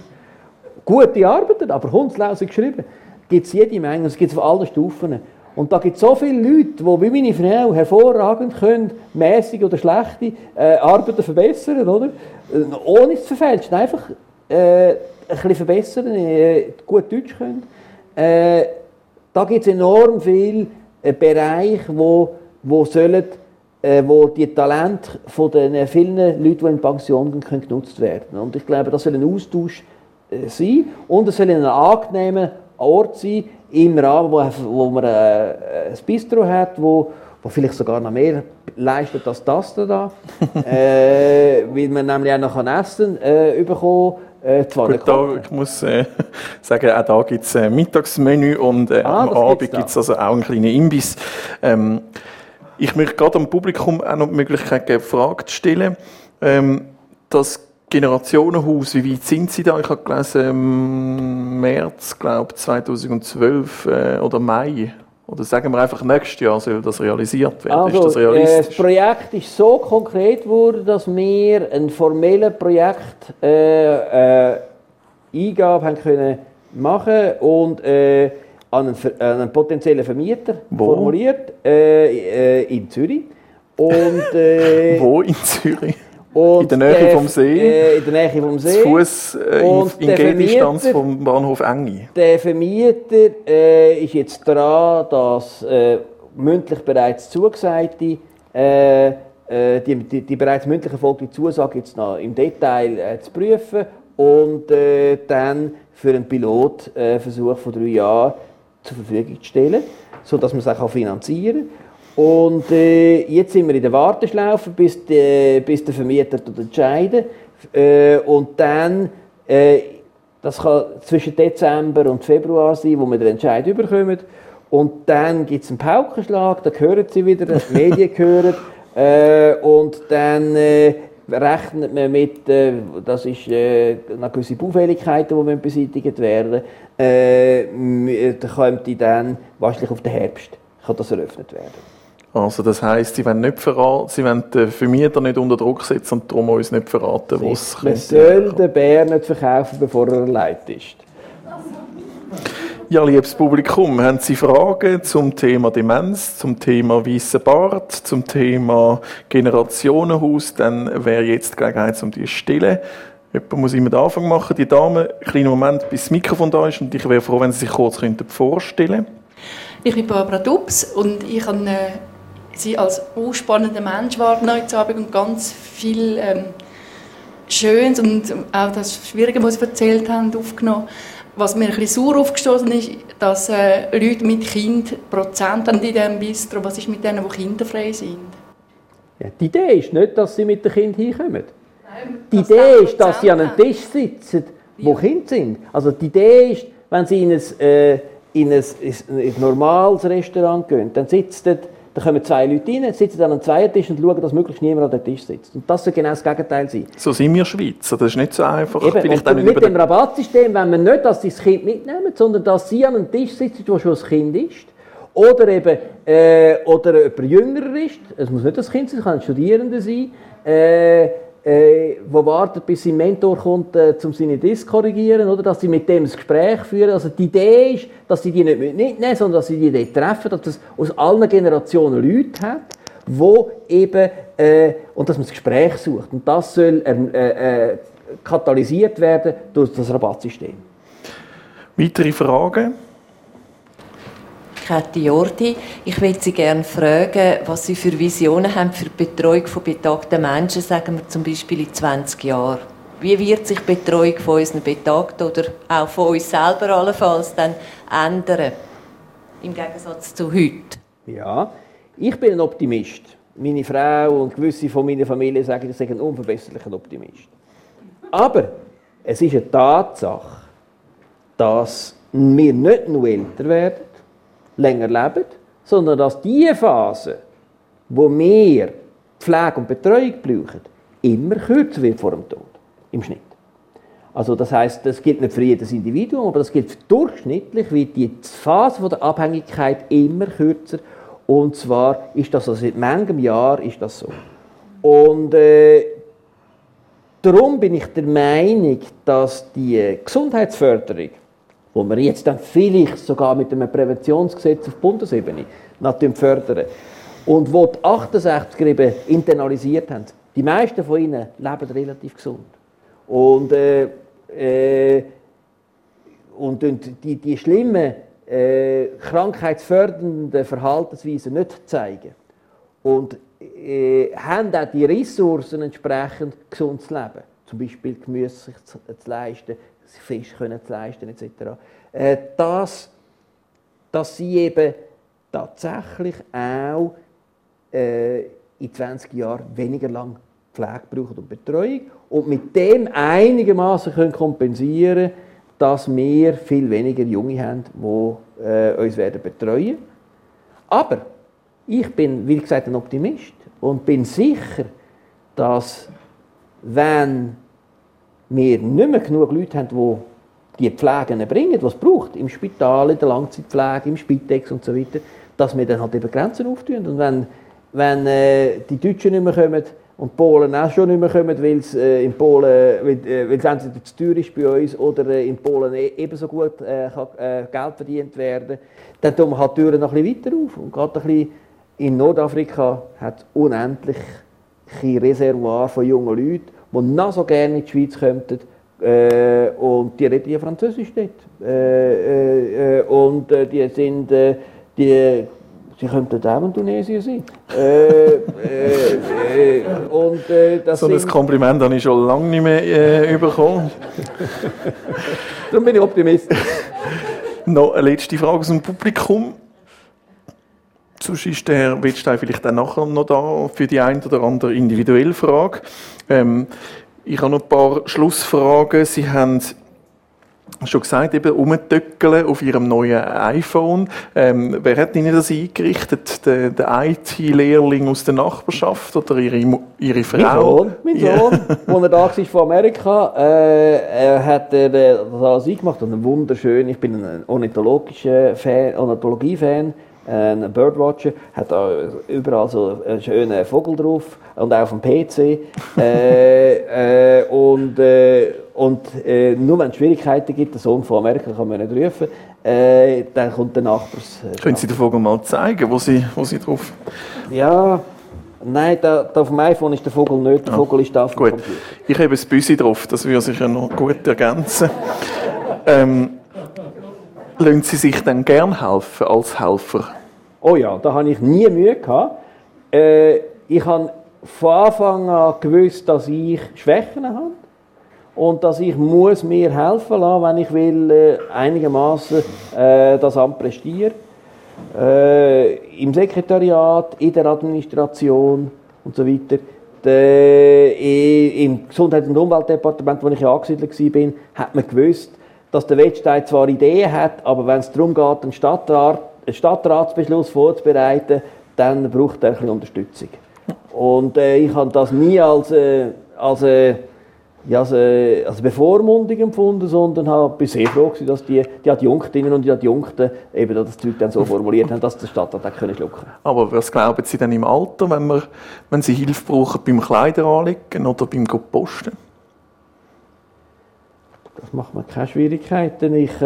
Gute Arbeiten, aber hundslausig geschrieben. Gibt es jede Menge, es gibt es auf allen Stufen. Und da gibt es so viele Leute, die wie meine Frau hervorragend können, mäßige oder schlechte äh, Arbeiten verbessern, oder? Äh, ohne es zu verfälschen. Einfach äh, ein bisschen verbessern, äh, gut Deutsch können. Äh, da gibt es enorm viele äh, Bereiche, wo, wo sollen äh, wo die Talente von den vielen Leuten, die in Pension gehen, können genutzt werden. Und ich glaube, das soll ein Austausch äh, sein und es soll ein angenehmer Ort sein, im Rahmen, wo, wo man äh, ein Bistro hat, wo, wo vielleicht sogar noch mehr leistet als das da, äh, weil man nämlich auch noch Essen äh, bekommen äh, zwar Gut, da, ich muss äh, sagen, auch da gibt es ein Mittagsmenü und äh, ah, am Abend gibt es also auch einen kleinen Imbiss. Ähm, ich möchte gerade am Publikum auch noch die Möglichkeit geben, Fragen zu stellen. Ähm, das Generationenhaus, wie weit sind Sie da? Ich habe gelesen, im März, glaube 2012 äh, oder Mai. Oder sagen wir einfach, nächstes Jahr soll das realisiert werden. Also, das? Äh, das Projekt ist so konkret geworden, dass wir ein formelles Projekt äh, äh, Eingabe haben können machen und äh, an, einen, an, einen, potenziellen Vermieter Wo? formuliert äh, äh, in Zürich. Und, Wo in Zürich? In der Nähe der, vom See. Äh, in der Nähe vom See. Zu Fuß äh, in, in Gehdistanz vom Bahnhof Engi. Der Vermieter äh, ist jetzt dran, das äh, mündlich bereits zugesagte, äh, äh, die, die, die, bereits mündlich erfolgte Zusage jetzt noch im Detail äh, zu prüfen und dann für einen Pilotversuch von drei Jahren zur Verfügung zu stellen, sodass man es auch finanzieren kann. Und äh, jetzt sind wir in der Warteschlaufe, bis, die, bis der Vermieter entscheidet. Äh, und dann, äh, das kann zwischen Dezember und Februar sein, wo wir den Entscheid bekommen. Und dann gibt es einen Paukenschlag, da hören sie wieder, die Medien hören. Äh, und dann äh, rechnet man mit, äh, das ist äh, eine gewisse Baufälligkeiten, die beseitigt werden äh, da könnte dann wahrscheinlich auf den Herbst kann das eröffnet werden. Also das heisst, sie wollen nicht verraten, sie wollen den Vermieter nicht unter Druck setzen und darum uns nicht verraten, was Man soll den Bär nicht verkaufen, bevor er erleidet ist. Ja, liebes Publikum, haben Sie Fragen zum Thema Demenz, zum Thema weißer Bart, zum Thema Generationenhaus, dann wäre jetzt die Gelegenheit, um die zu stellen. Jemand muss immer den Anfang machen. Die Dame, einen kleinen Moment, bis das Mikrofon da ist und ich wäre froh, wenn Sie sich kurz vorstellen könnten. Ich bin Barbara Dubs und ich habe äh, Sie als spannenden Mensch wahrgenommen und ganz viel ähm, Schönes und auch das Schwierige, was Sie erzählt haben, aufgenommen. Was mir ein bisschen sauer aufgestoßen ist, dass äh, Leute mit Kind Prozent an in diesem Bistro, was ist mit denen, die kinderfrei sind? Ja, die Idee ist nicht, dass sie mit dem Kind hinkommen. Nein, die Idee ist, dass sie an einem Tisch sitzen, wo ja. Kinder sind. Also die Idee ist, wenn sie in ein, äh, in ein, in ein normales Restaurant gehen, dann sitzt dort da kommen zwei Leute rein, sitzen dann am zweiten Tisch und schauen, dass möglichst niemand an den Tisch sitzt. Und das soll genau das Gegenteil sein. So sind wir Schweizer, das ist nicht so einfach. Eben, Vielleicht und mit dem Rabattsystem wenn wir nicht, dass sie das Kind mitnehmen, sondern dass sie an einem Tisch sitzen, wo schon ein Kind ist. Oder eben, äh, oder jemand jüngerer ist, es muss nicht das Kind sein, es kann ein Studierender sein, äh, äh, wo wartet, bis sein Mentor kommt, äh, um seine Disk zu korrigieren, oder? dass sie mit dem ein Gespräch führen. Also die Idee ist, dass sie die nicht mitnehmen, sondern dass sie die dort treffen, dass es aus allen Generationen Leute hat, wo eben, äh, und dass man das Gespräch sucht. Und das soll äh, äh, katalysiert werden durch das Rabattsystem. Weitere Fragen? Kathi Jordi. Ich würde Sie gerne fragen, was Sie für Visionen haben für die Betreuung von betagten Menschen, sagen wir zum Beispiel in 20 Jahren. Wie wird sich die Betreuung von unseren Betagten oder auch von uns selber allenfalls dann ändern, im Gegensatz zu heute? Ja, ich bin ein Optimist. Meine Frau und gewisse von meiner Familie sagen, ich sei ein unverbesserlicher Optimist. Aber es ist eine Tatsache, dass wir nicht nur älter werden, länger leben, sondern dass die Phase, wo wir Pflege und Betreuung brauchen, immer kürzer wird vor dem Tod. Im Schnitt. Also das heißt, das gilt nicht für jedes Individuum, aber das gilt durchschnittlich, wird die Phase der Abhängigkeit immer kürzer. Und zwar ist das also seit manchem Jahr ist das so. Und äh, darum bin ich der Meinung, dass die Gesundheitsförderung wo wir jetzt dann vielleicht sogar mit einem Präventionsgesetz auf Bundesebene natürlich fördern. Und wo die 68er eben internalisiert haben. Die meisten von ihnen leben relativ gesund. Und, äh, äh, und die, die schlimmen äh, krankheitsfördernden Verhaltensweisen nicht zeigen. Und äh, haben auch die Ressourcen entsprechend gesund zu leben. Zum Beispiel Gemüse sich zu, zu leisten, Fisch können zu leisten etc. Äh, das, dass sie eben tatsächlich auch äh, in 20 Jahren weniger lang Pflege brauchen und Betreuung und mit dem einigermaßen können kompensieren dass wir viel weniger Junge haben, die äh, uns werden betreuen Aber ich bin, wie gesagt, ein Optimist und bin sicher, dass wenn wir nicht mehr genug Leute haben, die die Pflege bringen, was es braucht, im Spital, in der Langzeitpflege, im Spitex und so weiter, dass wir dann halt eben Grenzen auftun. Und wenn, wenn äh, die Deutschen nicht mehr kommen und die Polen auch schon nicht mehr kommen, weil es äh, in Polen weil, äh, weil entweder zu teuer ist bei uns oder äh, in Polen e ebenso gut äh, kann, äh, Geld verdient werden, dann tun wir halt die Türen noch ein bisschen weiter auf. Und gerade ein bisschen in Nordafrika hat unendlich Reservoir von jungen Leuten, die noch so gerne in die Schweiz kommen äh, und die reden ja Französisch dort. Äh, äh, und äh, die sind, äh, die, sie könnten auch in Tunesien sein. Äh, und, das so ein Kompliment habe ich schon lange nicht mehr bekommen. Darum bin ich Optimist. Noch eine letzte Frage aus dem Publikum. Sonst ist der Herr Wittstein vielleicht dann nachher noch da für die eine oder andere individuelle Frage. Ähm, ich habe noch ein paar Schlussfragen. Sie haben schon gesagt, eben umtöckeln auf Ihrem neuen iPhone. Ähm, wer hat Ihnen das eingerichtet? Der, der IT-Lehrling aus der Nachbarschaft oder Ihre, Ihre Frau? Mein Sohn, mein Sohn, als er da war von Amerika, äh, er hat er, das alles eingemacht und ein wunderschön, ich bin ein ornithologischer Fan, Ornithologie-Fan, ein Birdwatcher, hat da überall so einen schönen Vogel drauf und auch auf dem PC. äh, äh, und äh, und äh, nur wenn es Schwierigkeiten gibt, der Sohn von Amerika kann man nicht rufen, äh, dann kommt der Nachbars. Können Sie den Vogel mal zeigen, wo Sie, wo Sie drauf... Ja, Nein, da, da auf dem iPhone ist der Vogel nicht, der Vogel ist da auf dem Gut. Computer. Ich habe ein Büsi drauf, das würde sich ja noch gut ergänzen. Ähm, lassen Sie sich dann gern helfen als Helfer? Oh ja, da habe ich nie Mühe gehabt. Äh, ich habe von Anfang an gewusst, dass ich Schwächen habe und dass ich muss mir helfen lassen, wenn ich will äh, einigermaßen äh, das Amt prestieren. Äh, Im Sekretariat, in der Administration und so weiter. De, i- Im Gesundheits- und Umweltdepartement, wo ich ja angesiedelt war, hat man gewusst, dass der Wettstein zwar Ideen hat, aber wenn es darum geht, einen, Stadtrat, einen Stadtratsbeschluss vorzubereiten, dann braucht er ein bisschen Unterstützung. Und äh, ich habe das nie als, äh, als, äh, als, äh, als Bevormundung empfunden, sondern habe, sehr froh, gewesen, dass die, die Adjunktinnen und die Adjunkten eben das die Leute dann so formuliert haben, dass der Stadtrat auch können schlucken. Aber was glauben Sie denn im Alter, wenn, wir, wenn Sie Hilfe brauchen beim Kleider anlegen oder beim Posten? Das macht mir keine Schwierigkeiten. Ich,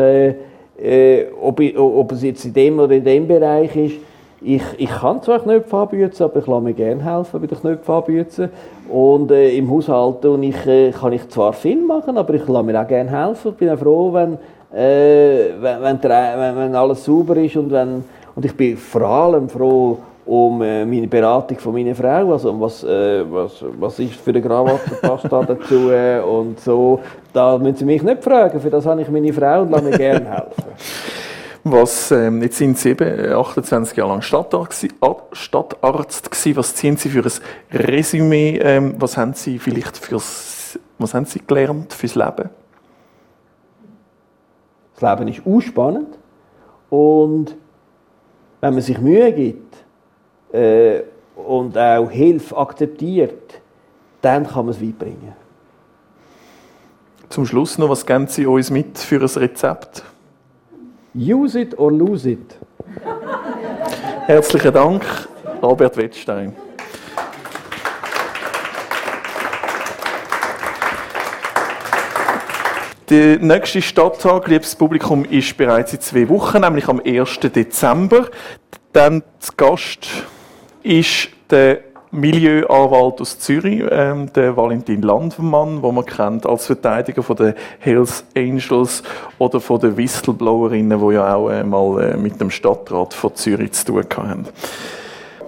äh, ob, ob es jetzt in dem oder in dem Bereich ist, ich, ich kann zwar Knöpfe anbieten, aber ich lasse mir gerne helfen bei den Knöpfen anbieten. Und äh, im Haushalt und ich, äh, kann ich zwar viel machen, aber ich lasse mir auch gerne helfen. Ich bin auch froh, wenn, äh, wenn, wenn, wenn alles sauber ist und, wenn, und ich bin vor allem froh um äh, meine Beratung von meiner Frau, also was, äh, was, was ist für eine Krawatte, passt da dazu äh, und so. Da müssen Sie mich nicht fragen, für das habe ich meine Frau und lasse mir gerne helfen. Was, ähm, jetzt sind Sie eben 28 Jahre lang Stadtarzt gewesen. Was ziehen Sie für ein Resümee? Ähm, was haben Sie vielleicht fürs, was haben Sie gelernt fürs Leben? Das Leben ist ausspannend und wenn man sich Mühe gibt äh, und auch Hilfe akzeptiert, dann kann man es weit bringen. Zum Schluss noch, was geben Sie uns mit für ein Rezept? Use it or lose it. Herzlichen Dank, Albert Wettstein. Der nächste Stadttag, liebes Publikum, ist bereits in zwei Wochen, nämlich am 1. Dezember. Dann zu Gast ist der Milieuanwalt aus Zürich, ähm, der Valentin Landmann, den man kennt als Verteidiger von den Hells Angels oder von den Whistleblowerinnen, die ja auch äh, mal äh, mit dem Stadtrat von Zürich zu tun hatten.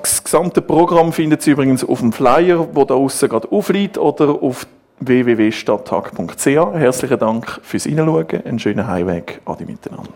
Das gesamte Programm findet Sie übrigens auf dem Flyer, wo da außen gerade aufliegt, oder auf www.stadttag.ch. Herzlichen Dank fürs Hineinschauen. Einen schönen Heimweg. Adi miteinander.